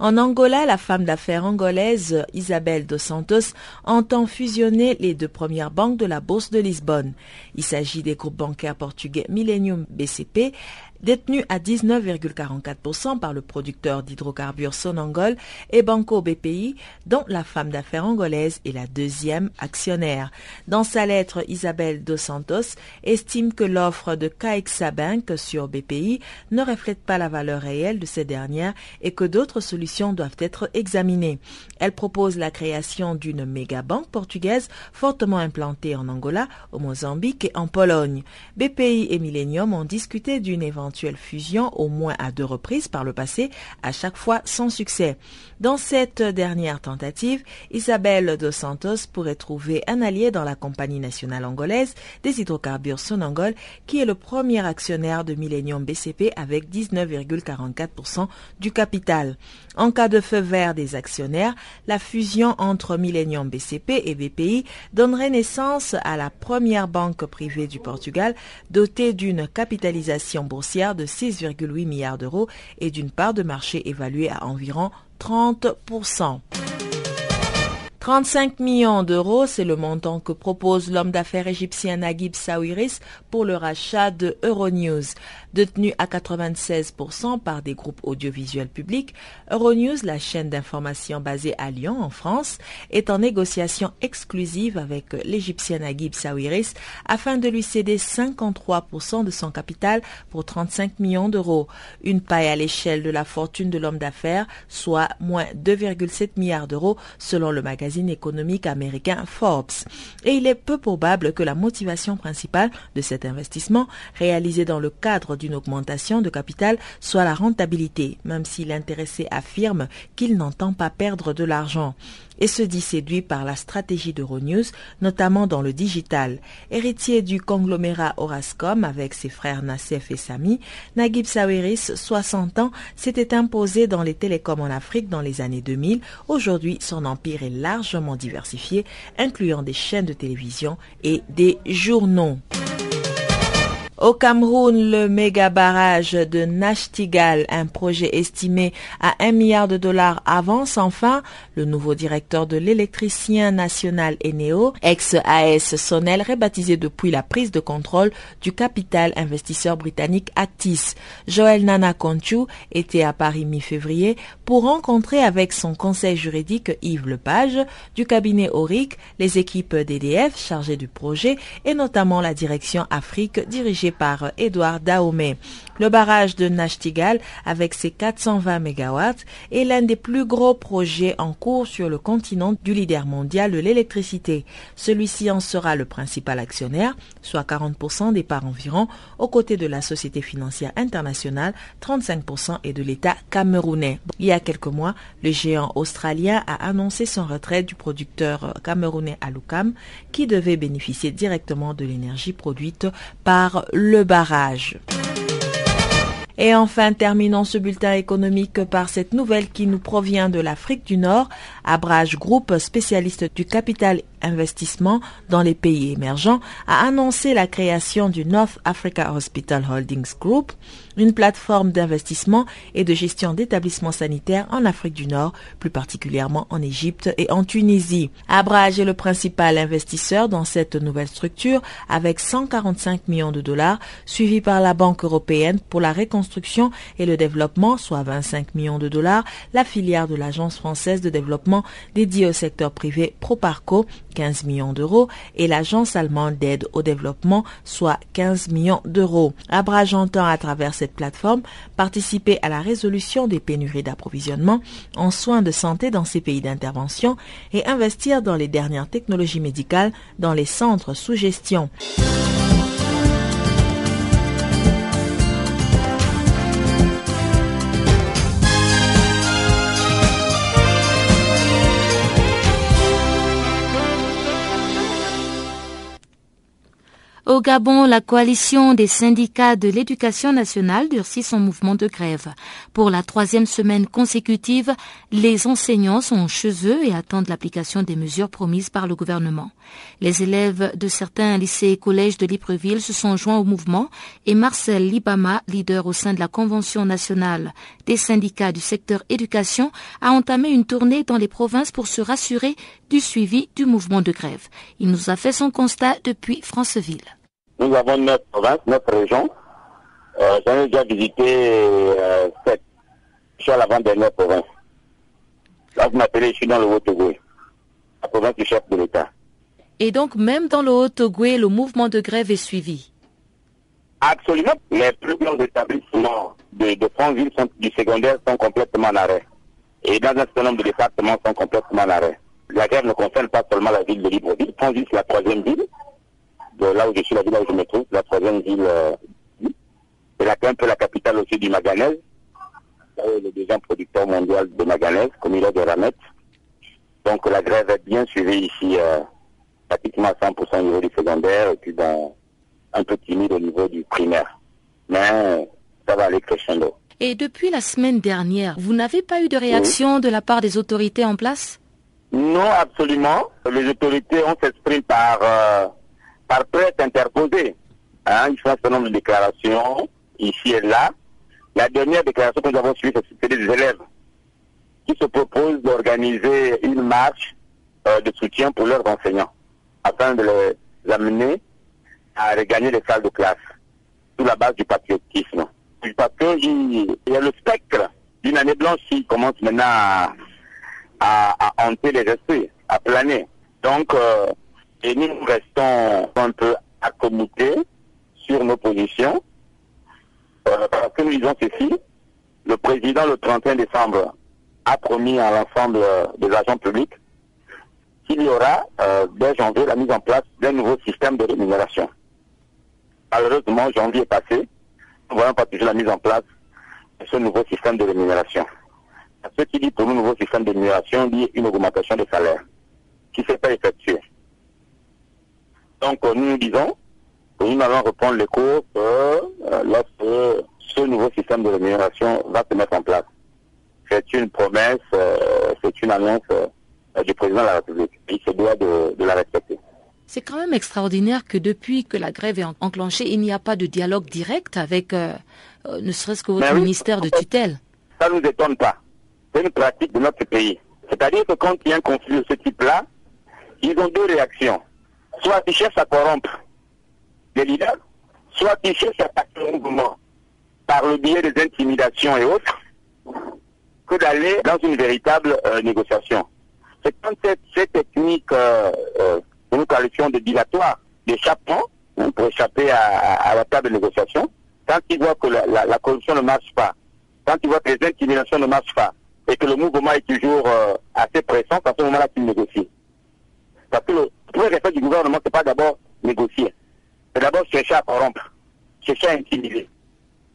En Angola, la femme d'affaires angolaise Isabelle dos Santos entend fusionner les deux premières banques de la Bourse de Lisbonne. Il s'agit des groupes bancaires portugais Millennium BCP détenu à 19,44% par le producteur d'hydrocarbures Sonangol et Banco BPI, dont la femme d'affaires angolaise est la deuxième actionnaire. Dans sa lettre, Isabelle Dos Santos estime que l'offre de CaixaBank Bank sur BPI ne reflète pas la valeur réelle de ces dernières et que d'autres solutions doivent être examinées. Elle propose la création d'une méga banque portugaise fortement implantée en Angola, au Mozambique et en Pologne. BPI et Millennium ont discuté d'une éventuelle éventuelle fusion au moins à deux reprises par le passé, à chaque fois sans succès. Dans cette dernière tentative, Isabelle dos Santos pourrait trouver un allié dans la compagnie nationale angolaise des hydrocarbures Sonangol, qui est le premier actionnaire de Millennium BCP avec 19,44% du capital. En cas de feu vert des actionnaires, la fusion entre Millennium BCP et BPI donnerait naissance à la première banque privée du Portugal dotée d'une capitalisation boursière de 6,8 milliards d'euros et d'une part de marché évaluée à environ 30%. 35 millions d'euros, c'est le montant que propose l'homme d'affaires égyptien Naguib Sawiris pour le rachat de Euronews. Détenu à 96% par des groupes audiovisuels publics, Euronews, la chaîne d'information basée à Lyon, en France, est en négociation exclusive avec l'Égyptien Naguib Sawiris afin de lui céder 53% de son capital pour 35 millions d'euros. Une paille à l'échelle de la fortune de l'homme d'affaires, soit moins 2,7 milliards d'euros selon le magazine économique américain Forbes. Et il est peu probable que la motivation principale de cet investissement, réalisé dans le cadre d'une augmentation de capital soit la rentabilité, même si l'intéressé affirme qu'il n'entend pas perdre de l'argent et se dit séduit par la stratégie d'Euronews, notamment dans le digital. Héritier du conglomérat Orascom avec ses frères Nassef et Sami, Naguib Sawiris, 60 ans, s'était imposé dans les télécoms en Afrique dans les années 2000. Aujourd'hui, son empire est largement diversifié, incluant des chaînes de télévision et des journaux. Au Cameroun, le méga barrage de Nachtigal, un projet estimé à 1 milliard de dollars, avance enfin. Le nouveau directeur de l'électricien national Eneo, ex-AS Sonel, rebaptisé depuis la prise de contrôle du capital investisseur britannique Actis. Joël Nana Conchu était à Paris mi-février pour rencontrer avec son conseil juridique Yves Lepage du cabinet Auric les équipes d'EDF chargées du projet et notamment la direction Afrique dirigée par Edouard Dahomey. Le barrage de Nachtigal, avec ses 420 MW, est l'un des plus gros projets en cours sur le continent du leader mondial de l'électricité. Celui-ci en sera le principal actionnaire, soit 40% des parts environ, aux côtés de la Société financière internationale, 35% et de l'État camerounais. Il y a quelques mois, le géant australien a annoncé son retrait du producteur camerounais Alukam, qui devait bénéficier directement de l'énergie produite par le barrage. Et enfin, terminons ce bulletin économique par cette nouvelle qui nous provient de l'Afrique du Nord. Abrage Group, spécialiste du capital investissement dans les pays émergents, a annoncé la création du North Africa Hospital Holdings Group, une plateforme d'investissement et de gestion d'établissements sanitaires en Afrique du Nord, plus particulièrement en Égypte et en Tunisie. Abrage est le principal investisseur dans cette nouvelle structure avec 145 millions de dollars, suivi par la Banque européenne pour la reconstruction et le développement, soit 25 millions de dollars, la filière de l'Agence française de développement dédiée au secteur privé Proparco, 15 millions d'euros, et l'Agence allemande d'aide au développement, soit 15 millions d'euros. Abrage entend à travers cette plateforme participer à la résolution des pénuries d'approvisionnement en soins de santé dans ces pays d'intervention et investir dans les dernières technologies médicales dans les centres sous gestion. Au Gabon, la coalition des syndicats de l'éducation nationale durcit son mouvement de grève. Pour la troisième semaine consécutive, les enseignants sont chez eux et attendent l'application des mesures promises par le gouvernement. Les élèves de certains lycées et collèges de Libreville se sont joints au mouvement et Marcel Libama, leader au sein de la Convention nationale des syndicats du secteur éducation, a entamé une tournée dans les provinces pour se rassurer du suivi du mouvement de grève. Il nous a fait son constat depuis Franceville. Nous avons neuf provinces, neuf régions. Euh, J'en ai déjà visité euh, sept. Je suis à l'avant-dernière province. Là, vous m'appelez, je suis dans le Haut-Togo, la province du chef de l'État. Et donc, même dans le Haut-Togo, le mouvement de grève est suivi? Absolument. Les plus grands établissements de, de Franceville sont, du secondaire sont complètement en arrêt. Et dans un certain nombre de départements sont complètement en arrêt. La grève ne concerne pas seulement la ville de Libreville. Franceville, c'est la troisième ville de là où je suis, la ville où je me trouve, la troisième ville. Euh, C'est un peu la capitale aussi du manganèse. Le deuxième producteur mondial de manganèse, comme il est de Ramet. Donc la grève est bien suivie ici, euh, pratiquement à 100% au niveau du secondaire et puis dans, un peu timide au niveau du primaire. Mais ça va aller crescendo. Et depuis la semaine dernière, vous n'avez pas eu de réaction de la part des autorités en place? Non, absolument. Les autorités, ont s'exprime par, euh, par presse interposée. Hein, ils font un certain nombre de déclarations, ici et là. La dernière déclaration que nous avons suivie, c'est des élèves qui se proposent d'organiser une marche euh, de soutien pour leurs enseignants, afin de les amener à regagner les salles de classe, sous la base du patriotisme. Parce qu'il y a le spectre d'une année blanche qui commence maintenant à, à, hanter les esprits, à planer. Donc, euh, et nous restons un peu accommodés sur nos positions, euh, parce que nous disons ceci, le président le 31 décembre a promis à l'ensemble des agents publics qu'il y aura euh, dès janvier la mise en place d'un nouveau système de rémunération. Malheureusement, janvier est passé, nous voyons pas toujours la mise en place de ce nouveau système de rémunération. Ce qui dit pour nous nouveau système de rémunération dit une augmentation de salaire qui ne s'est pas effectuée. Donc nous nous disons que nous allons reprendre les cours euh, lorsque ce nouveau système de rémunération va se mettre en place. C'est une promesse, euh, c'est une annonce euh, du président de la République. Il se doit de, la respecter. C'est quand même extraordinaire que depuis que la grève est enclenchée, il n'y a pas de dialogue direct avec ne serait-ce que votre ministère de tutelle. Ça ne nous étonne pas. C'est une pratique de notre pays. C'est-à-dire que quand il y a un conflit de ce type-là, ils ont deux réactions. Soit ils cherchent à corrompre les leaders, soit ils cherchent à attaquer le mouvement par le biais des intimidations et autres, que d'aller dans une véritable euh, négociation. C'est quand cette, cette technique euh, euh, que nous qualifions de dilatoire, d'échappement, hein, pour échapper à, la table de négociation, quand ils voient que la, corruption ne marche pas, quand ils voient que les intimidations ne marchent pas, et que le mouvement est toujours assez pressant, à ce moment-là qu'ils négocient. Parce que le premier effet du gouvernement, ce n'est pas d'abord négocier. C'est d'abord chercher à corrompre, chercher à intimider.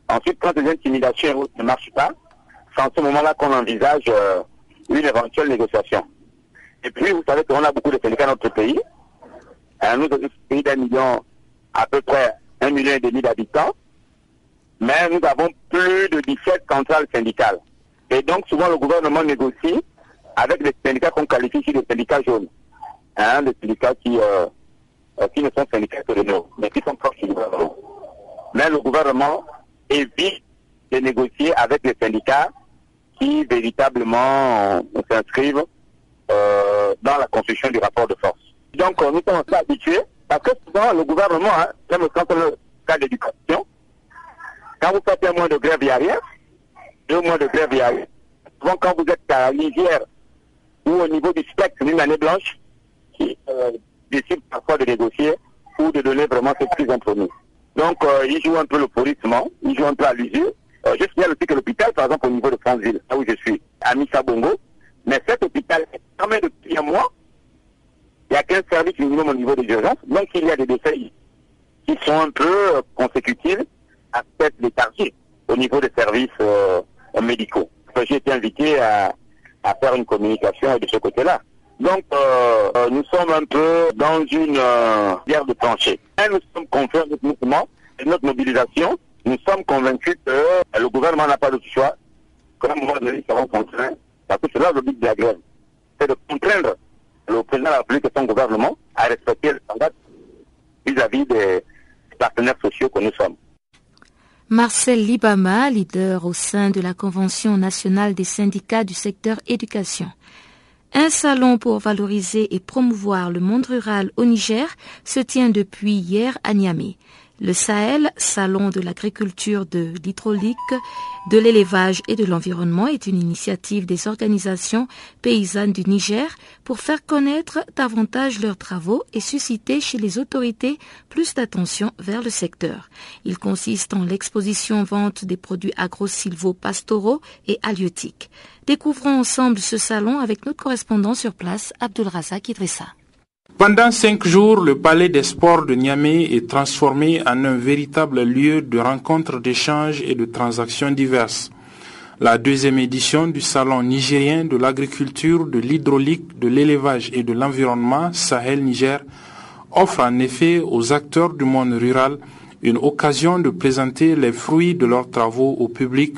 Ensuite, quand les intimidations ne marchent pas, c'est en ce moment-là qu'on envisage euh, une éventuelle négociation. Et puis, vous savez qu'on a beaucoup de syndicats dans notre pays. Euh, nous sommes un pays d'un million, à peu près un million et demi d'habitants. Mais nous avons plus de 17 centrales syndicales. Et donc, souvent, le gouvernement négocie avec des syndicats qu'on qualifie ici de syndicats jaunes. Hein, des syndicats qui, euh, euh, qui ne sont syndicats que de nous, mais qui sont proches du gouvernement. Mais le gouvernement évite de négocier avec les syndicats qui véritablement s'inscrivent euh, dans la construction du rapport de force. Donc nous sommes habitués, parce que souvent le gouvernement, hein, comme le cas d'éducation, quand vous faites un mois de grève, il n'y a rien. Deux mois de grève, il n'y a rien. Souvent quand vous êtes à l'hiver ou au niveau du spectre d'une année blanche, qui euh, décide parfois de négocier ou de donner vraiment ce qu'ils ont promis. Donc, euh, il joue un peu le pourrissement, il joue un peu à l'usure. Euh, je signale aussi que l'hôpital, par exemple, au niveau de Franceville, là où je suis, à Missa-Bongo, mais cet hôpital est même depuis un mois. Il n'y a qu'un service minimum au niveau des urgences. Donc, il y a des décès qui sont un peu euh, consécutifs à cette léthargie au niveau des services médicaux. J'ai été invité à, à faire une communication de ce côté-là. Donc, euh, euh, nous sommes un peu dans une euh, guerre de plancher. Et nous sommes confiants de mouvement et notre mobilisation. Nous sommes convaincus que le gouvernement n'a pas de choix, que moment donné, ils seront contraints, parce que c'est là le but de la grève. C'est de contraindre le président de la République et son gouvernement à respecter le standard vis-à-vis des partenaires sociaux que nous sommes. Marcel Libama, leader au sein de la Convention nationale des syndicats du secteur éducation. Un salon pour valoriser et promouvoir le monde rural au Niger se tient depuis hier à Niamey. Le Sahel, salon de l'agriculture, de l'hydraulique, de l'élevage et de l'environnement, est une initiative des organisations paysannes du Niger pour faire connaître davantage leurs travaux et susciter chez les autorités plus d'attention vers le secteur. Il consiste en l'exposition-vente des produits agro-silvo-pastoraux et halieutiques. Découvrons ensemble ce salon avec notre correspondant sur place, Abdul Razak Idrissa. Pendant cinq jours, le palais des sports de Niamey est transformé en un véritable lieu de rencontres, d'échanges et de transactions diverses. La deuxième édition du Salon nigérien de l'agriculture, de l'hydraulique, de l'élevage et de l'environnement Sahel-Niger offre en effet aux acteurs du monde rural une occasion de présenter les fruits de leurs travaux au public,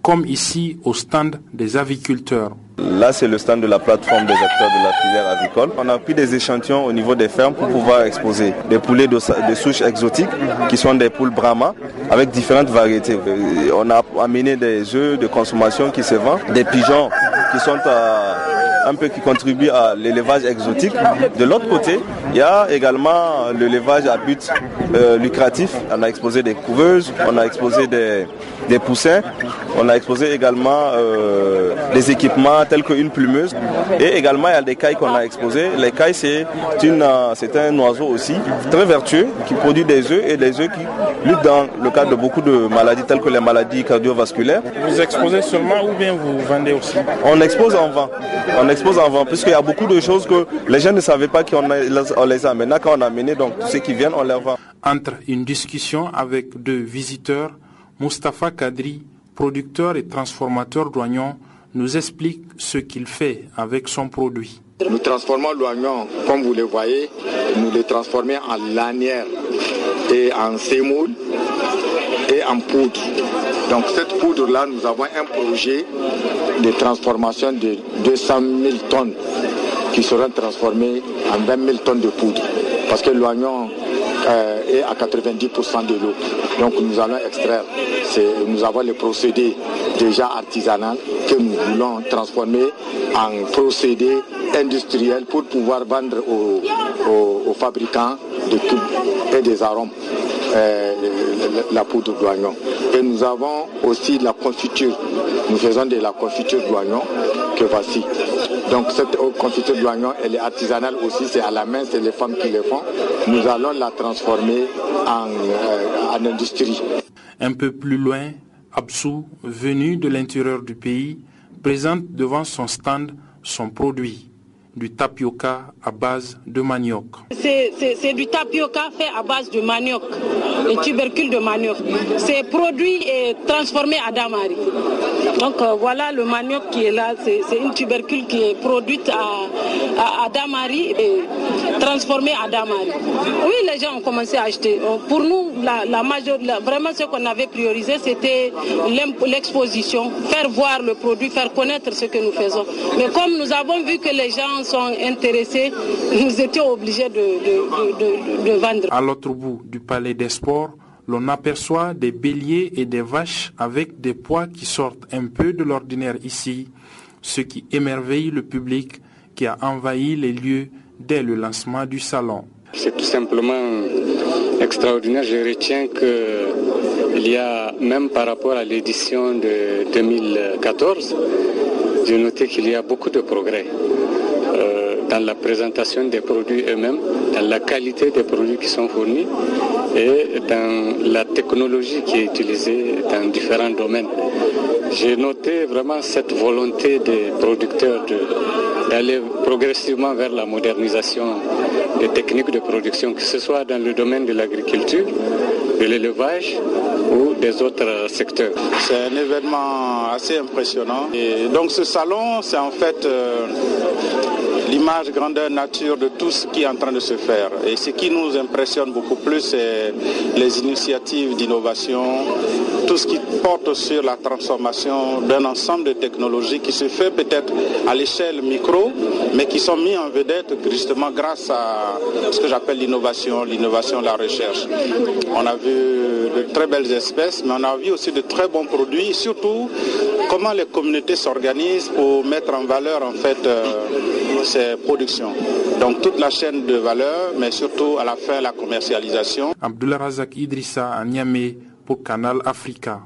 comme ici au stand des aviculteurs. Là, c'est le stand de la plateforme des acteurs de la filière avicole. On a pris des échantillons au niveau des fermes pour pouvoir exposer des poulets de, souches exotiques qui sont des poules Brahma avec différentes variétés. On a amené des œufs de consommation qui se vendent, des pigeons qui sont un peu qui contribuent à l'élevage exotique. De l'autre côté, il y a également l'élevage à but euh, lucratif. On a exposé des couveuses, on a exposé des, des poussins. On a exposé également euh, des équipements tels qu'une plumeuse. Et également, il y a des cailles qu'on a exposées. Les cailles, c'est euh, c'est un oiseau aussi très vertueux qui produit des œufs et des œufs qui luttent dans le cadre de beaucoup de maladies telles que les maladies cardiovasculaires. Vous exposez seulement ou bien vous vendez aussi? On expose en vent. On expose en vent puisqu'il y a beaucoup de choses que les gens ne savaient pas qu'on les a. Maintenant, quand on a amené, donc ceux qui viennent, on les vend. Entre une discussion avec deux visiteurs, Mustapha Kadri, producteur et transformateur d'oignons, nous explique ce qu'il fait avec son produit. Nous transformons l'oignon, comme vous le voyez, nous le transformons en lanière et en sémoule et en poudre. Donc cette poudre-là, nous avons un projet de transformation de 200 000 tonnes qui seront transformées en 20 000 tonnes de poudre. Parce que l'oignon euh, est à 90% de l'eau. Donc nous allons extraire, nous avons le procédé déjà artisanal que nous voulons transformer en procédé industriel pour pouvoir vendre aux, fabricants de tubes et des arômes. Euh, la poudre d'oignon. Et nous avons aussi la confiture. Nous faisons de la confiture d'oignon que voici. Donc cette confiture d'oignon, elle est artisanale aussi, c'est à la main, c'est les femmes qui le font. Nous allons la transformer en, euh, en industrie. Un peu plus loin, Absou, venu de l'intérieur du pays, présente devant son stand son produit du tapioca à base de manioc. C'est du tapioca fait à base de manioc, et tubercules de manioc. C'est produit et transformé à damari. Donc euh, voilà le manioc qui est là, c'est une tubercule qui est produite à, à, damari et transformée à damari. Oui, les gens ont commencé à acheter. Euh, pour nous, la, la vraiment ce qu'on avait priorisé, c'était l'exposition, faire voir le produit, faire connaître ce que nous faisons. Mais comme nous avons vu que les gens sont intéressés, nous étions obligés de, vendre. À l'autre bout du palais des sports, l'on aperçoit des béliers et des vaches avec des poids qui sortent un peu de l'ordinaire ici, ce qui émerveille le public qui a envahi les lieux dès le lancement du salon. C'est tout simplement extraordinaire. Je retiens qu'il y a, même par rapport à l'édition de 2014, j'ai noté qu'il y a beaucoup de progrès dans la présentation des produits eux-mêmes, dans la qualité des produits qui sont fournis et dans la technologie qui est utilisée dans différents domaines. J'ai noté vraiment cette volonté des producteurs d'aller progressivement vers la modernisation des techniques de production, que ce soit dans le domaine de l'agriculture, de l'élevage ou des autres secteurs. C'est un événement assez impressionnant. Et donc ce salon, c'est en fait euh, l'image grandeur nature de tout ce qui est en train de se faire. Et ce qui nous impressionne beaucoup plus, c'est les initiatives d'innovation, tout ce qui porte sur la transformation d'un ensemble de technologies qui se fait peut-être à l'échelle micro, mais qui sont mis en vedette justement grâce à ce que j'appelle l'innovation, l'innovation, la recherche. On a vu de très belles espèces, mais on a vu aussi de très bons produits, surtout comment les communautés s'organisent pour mettre en valeur en fait euh, ces productions. Donc toute la chaîne de valeur, mais surtout à la fin la commercialisation. Abdullah Razak Idrissa à Niamey pour Canal Africa.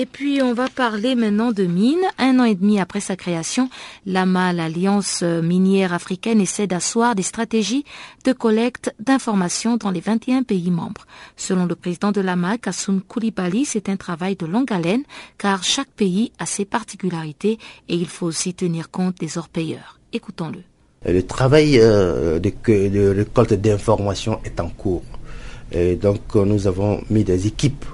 Et puis on va parler maintenant de mines. Un an et demi après sa création, l'AMA, l'Alliance minière africaine, essaie d'asseoir des stratégies de collecte d'informations dans les 21 pays membres. Selon le président de l'AMA, Kassoum Koulibaly, c'est un travail de longue haleine car chaque pays a ses particularités et il faut aussi tenir compte des orpailleurs. Écoutons-le. Le travail de, de récolte d'informations est en cours. Et donc nous avons mis des équipes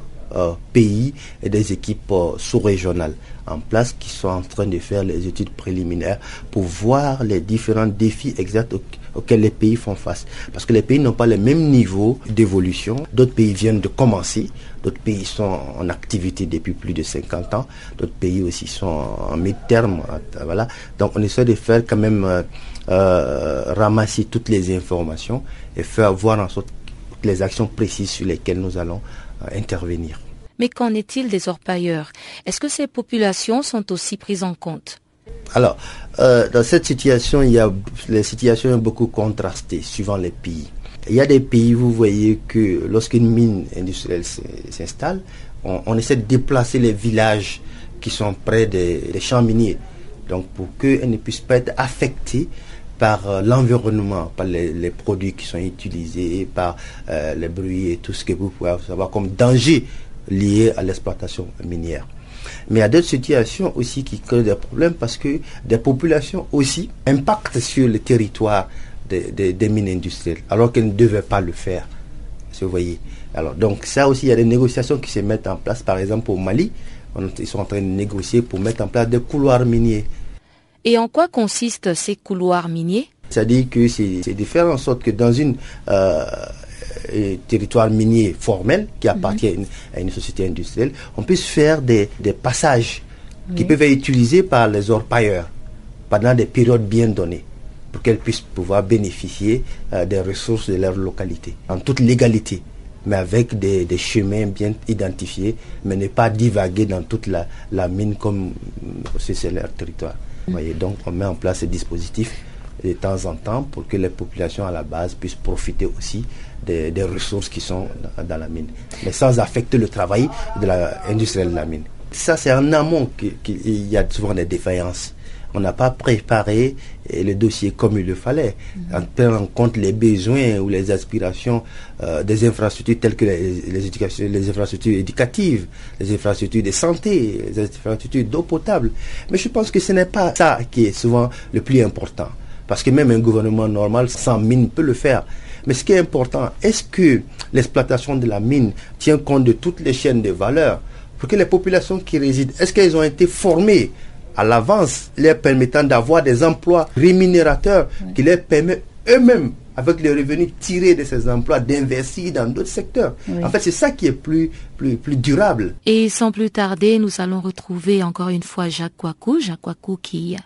pays et des équipes sous-régionales en place qui sont en train de faire les études préliminaires pour voir les différents défis exacts auxquels les pays font face. Parce que les pays n'ont pas le même niveau d'évolution. D'autres pays viennent de commencer, d'autres pays sont en activité depuis plus de 50 ans, d'autres pays aussi sont en mi-terme. Voilà. Donc on essaie de faire quand même euh, euh, ramasser toutes les informations et faire voir en sorte les actions précises sur lesquelles nous allons euh, intervenir. Mais qu'en est-il des orpailleurs? Est-ce que ces populations sont aussi prises en compte? Alors, euh, dans cette situation, il y a les situations sont beaucoup contrastées suivant les pays. Il y a des pays, vous voyez que lorsqu'une mine industrielle s'installe, on, essaie de déplacer les villages qui sont près des, champs miniers. Donc pour qu'elles ne puissent pas être affectées par euh, l'environnement, par les, produits qui sont utilisés, par euh, les bruits et tout ce que vous pouvez savoir comme danger liées à l'exploitation minière. Mais il y a d'autres situations aussi qui créent des problèmes parce que des populations aussi impactent sur le territoire des, mines industrielles alors qu'elles ne devaient pas le faire. Vous voyez. Alors, donc ça aussi, il y a des négociations qui se mettent en place. Par exemple, au Mali, ils sont en train de négocier pour mettre en place des couloirs miniers. Et en quoi consistent ces couloirs miniers? C'est-à-dire que c'est de faire en sorte que dans une euh, territoire minier formel qui appartient à, une, société industrielle, on puisse faire des, passages qui peuvent être utilisés par les orpailleurs pendant des périodes bien données pour qu'elles puissent pouvoir bénéficier euh, des ressources de leur localité en toute légalité mais avec des, chemins bien identifiés, mais ne pas divaguer dans toute la, mine comme c'est leur territoire. voyez, donc on met en place ces dispositifs de temps en temps pour que les populations à la base puissent profiter aussi des, ressources qui sont dans, la mine, mais sans affecter le travail de l'industrie de la mine. Ça, c'est en amont qu'il y a souvent des défaillances. On n'a pas préparé le dossier comme il le fallait, en prenant en compte les besoins ou les aspirations euh, des infrastructures telles que les, les, les infrastructures éducatives, les infrastructures de santé, les infrastructures d'eau potable. Mais je pense que ce n'est pas ça qui est souvent le plus important. Parce que même un gouvernement normal sans mine peut le faire. Mais ce qui est important, est-ce que l'exploitation de la mine tient compte de toutes les chaînes de valeur pour que les populations qui résident, est-ce qu'elles ont été formées à l'avance, leur permettant d'avoir des emplois rémunérateurs qui leur permettent eux-mêmes avec les revenus tirés de ces emplois, d'investir dans d'autres secteurs? En fait, c'est ça qui est plus, plus, plus durable. Et sans plus tarder, nous allons retrouver encore une fois Jacques Kouakou. Jacques Kouakou qui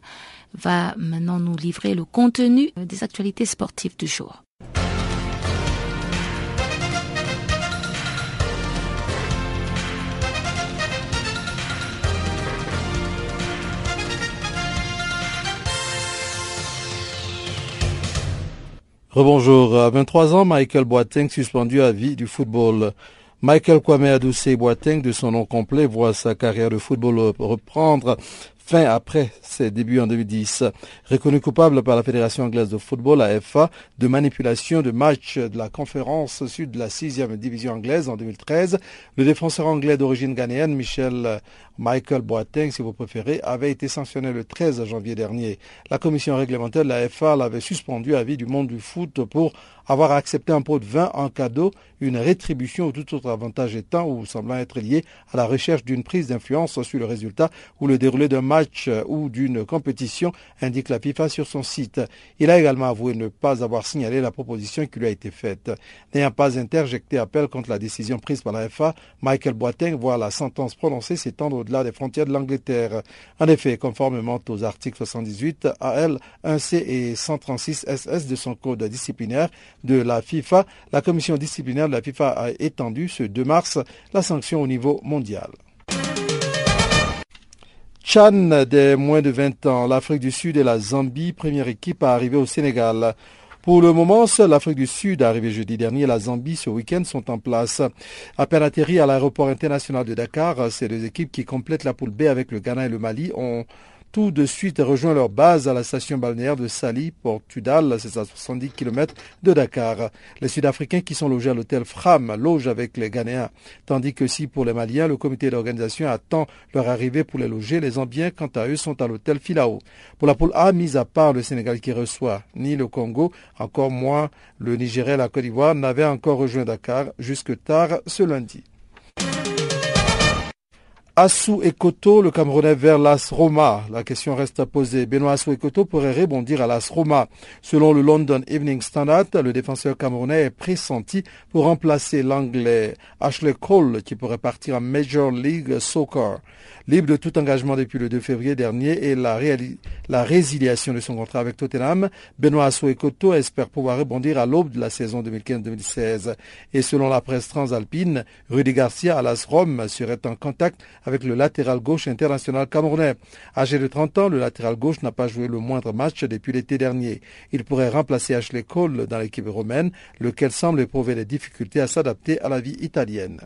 va maintenant nous livrer le contenu des actualités sportives du jour. Rebonjour. À 23 ans, Michael Boateng suspendu à vie du football. Michael Kwame Adoucé Boateng, de son nom complet, voit sa carrière de football reprendre fin après ses débuts en 2010. Reconnu coupable par la Fédération anglaise de football, AFA, de manipulation de matchs de la conférence sud de la 6e division anglaise en 2013, le défenseur anglais d'origine ghanéenne Michel Michael Boateng, si vous préférez, avait été sanctionné le 13 janvier dernier. La commission réglementaire de la FA l'avait suspendu à vie du monde du foot pour avoir accepté un pot de vin en cadeau, une rétribution ou tout autre avantage étant ou semblant être lié à la recherche d'une prise d'influence sur le résultat ou le déroulé d'un match ou d'une compétition, indique la FIFA sur son site. Il a également avoué ne pas avoir signalé la proposition qui lui a été faite. N'ayant pas interjecté appel contre la décision prise par la FA, Michael Boateng voit la sentence prononcée s'étendre au-delà des frontières de l'Angleterre. En effet, conformément aux articles 78 AL 1C et 136 SS de son code disciplinaire, de la FIFA, la commission disciplinaire de la FIFA a étendu ce 2 mars la sanction au niveau mondial. Chan des moins de 20 ans, l'Afrique du Sud et la Zambie, première équipe à arriver au Sénégal. Pour le moment, seule l'Afrique du Sud, arrivée jeudi dernier, la Zambie ce week-end sont en place. À peine atterri à l'aéroport international de Dakar, ces deux équipes qui complètent la poule B avec le Ghana et le Mali ont tout de suite rejoint leur base à la station balnéaire de Sali, Portudal, c'est à 70 km de Dakar. Les Sud-Africains qui sont logés à l'hôtel Fram logent avec les Ghanéens, tandis que si pour les Maliens, le comité d'organisation attend leur arrivée pour les loger, les Zambiens, quant à eux, sont à l'hôtel Filao. Pour la poule A, mis à part le Sénégal qui reçoit ni le Congo, encore moins le Nigeria et la Côte d'Ivoire, n'avaient encore rejoint Dakar jusque tard ce lundi. Assou Ekoto, le Camerounais vers l'AS Roma. La question reste à poser. Benoît Assou Ekoto pourrait rebondir à l'AS Roma. Selon le London Evening Standard, le défenseur camerounais est pressenti pour remplacer l'anglais Ashley Cole qui pourrait partir en Major League Soccer. Libre de tout engagement depuis le 2 février dernier et la, résiliation de son contrat avec Tottenham, Benoît Assou-Ekoto espère pouvoir rebondir à l'aube de la saison 2015-2016. Et selon la presse transalpine, Rudy Garcia à l'AS Rome serait en contact avec le latéral gauche international camerounais. Âgé de 30 ans, le latéral gauche n'a pas joué le moindre match depuis l'été dernier. Il pourrait remplacer Ashley Cole dans l'équipe romaine, lequel semble éprouver des difficultés à s'adapter à la vie italienne.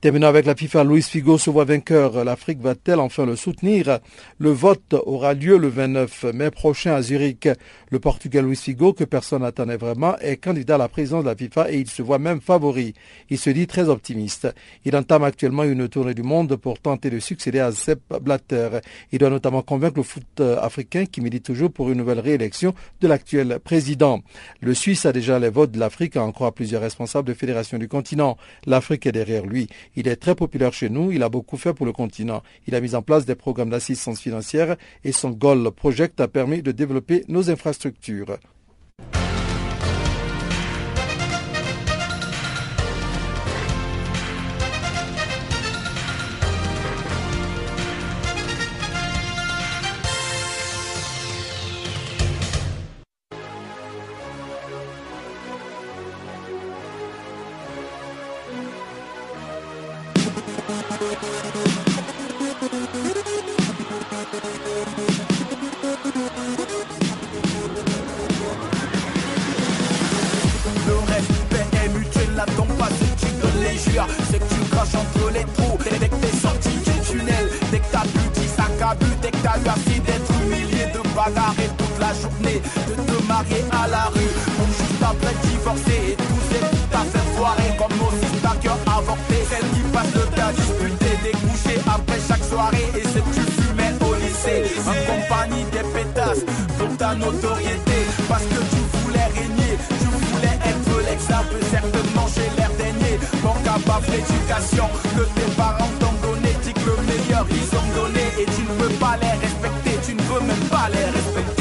Terminant avec la FIFA, Luis Figo se voit vainqueur. L'Afrique va-t-elle enfin le soutenir? Le vote aura lieu le 29 mai prochain à Zurich. Le Portugais Luis Figo, que personne n'attendait vraiment, est candidat à la présidence de la FIFA et il se voit même favori. Il se dit très optimiste. Il entame actuellement une tournée du monde pour tenter de succéder à Sepp Blatter. Il doit notamment convaincre le foot africain qui milite toujours pour une nouvelle réélection de l'actuel président. Le Suisse a déjà les votes de l'Afrique, en croit plusieurs responsables de fédérations du continent. L'Afrique est derrière lui. Il est très populaire chez nous, il a beaucoup fait pour le continent. Il a mis en place des programmes d'assistance financière et son Goal Project a permis de développer nos infrastructures. À disputer Des couchers après chaque soirée Et c'est que tu fumais au lycée En compagnie des pétasses Pour ta notoriété Parce que tu voulais régner Tu voulais être l'exemple Certainement chez l'air pas l'éducation que tes parents t'ont donné. Dis que le meilleur ils ont donné et tu ne veux pas les respecter, tu ne veux même pas les respecter.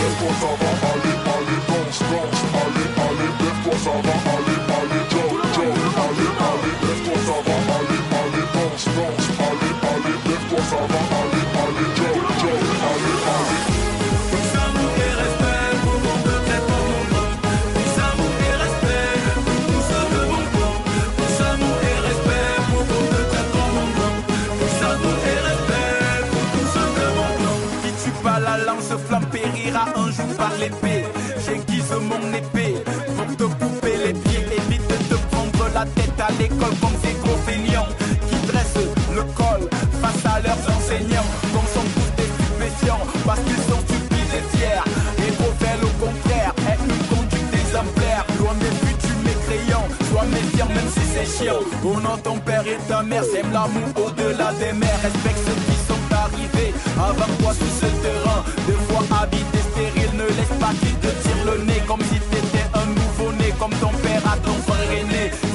Comme ces gros qui dressent le col face à leurs enseignants. Comme sont tous des stupéfiants parce qu'ils sont stupides et fiers. Et révèlent au contraire est une conduite exemplaire. Loin des buts du mécréant, sois méfiant même si c'est chiant. Au nom ton père et ta mère, sème l'amour au-delà des mers. Respecte ceux qui sont arrivés avant toi sur ce terrain. Deux fois habité stérile, ne laisse pas qu'il te tire le nez comme si t'étais un nouveau-né, comme ton père a ton frère aîné.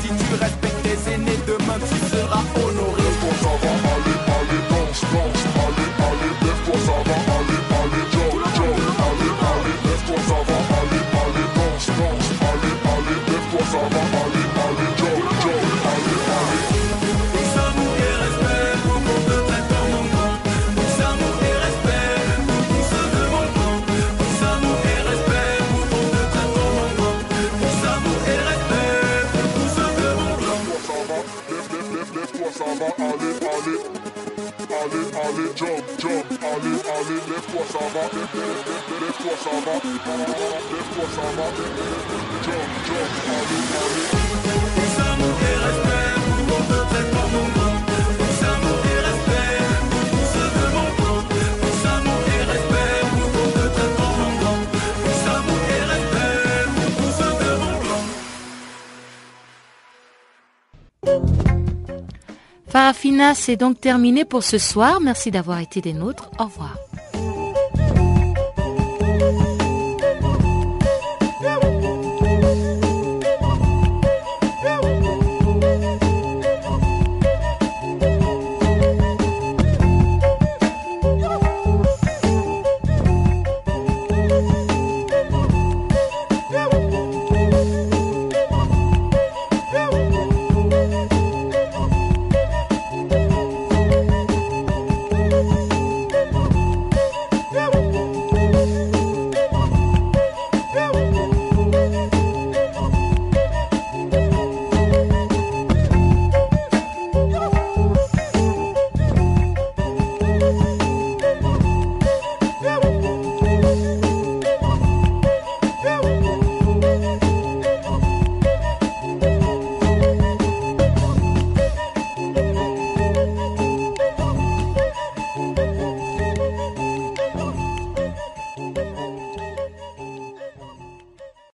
Farafina, c'est donc terminé pour ce soir. Merci d'avoir été des nôtres. Au revoir.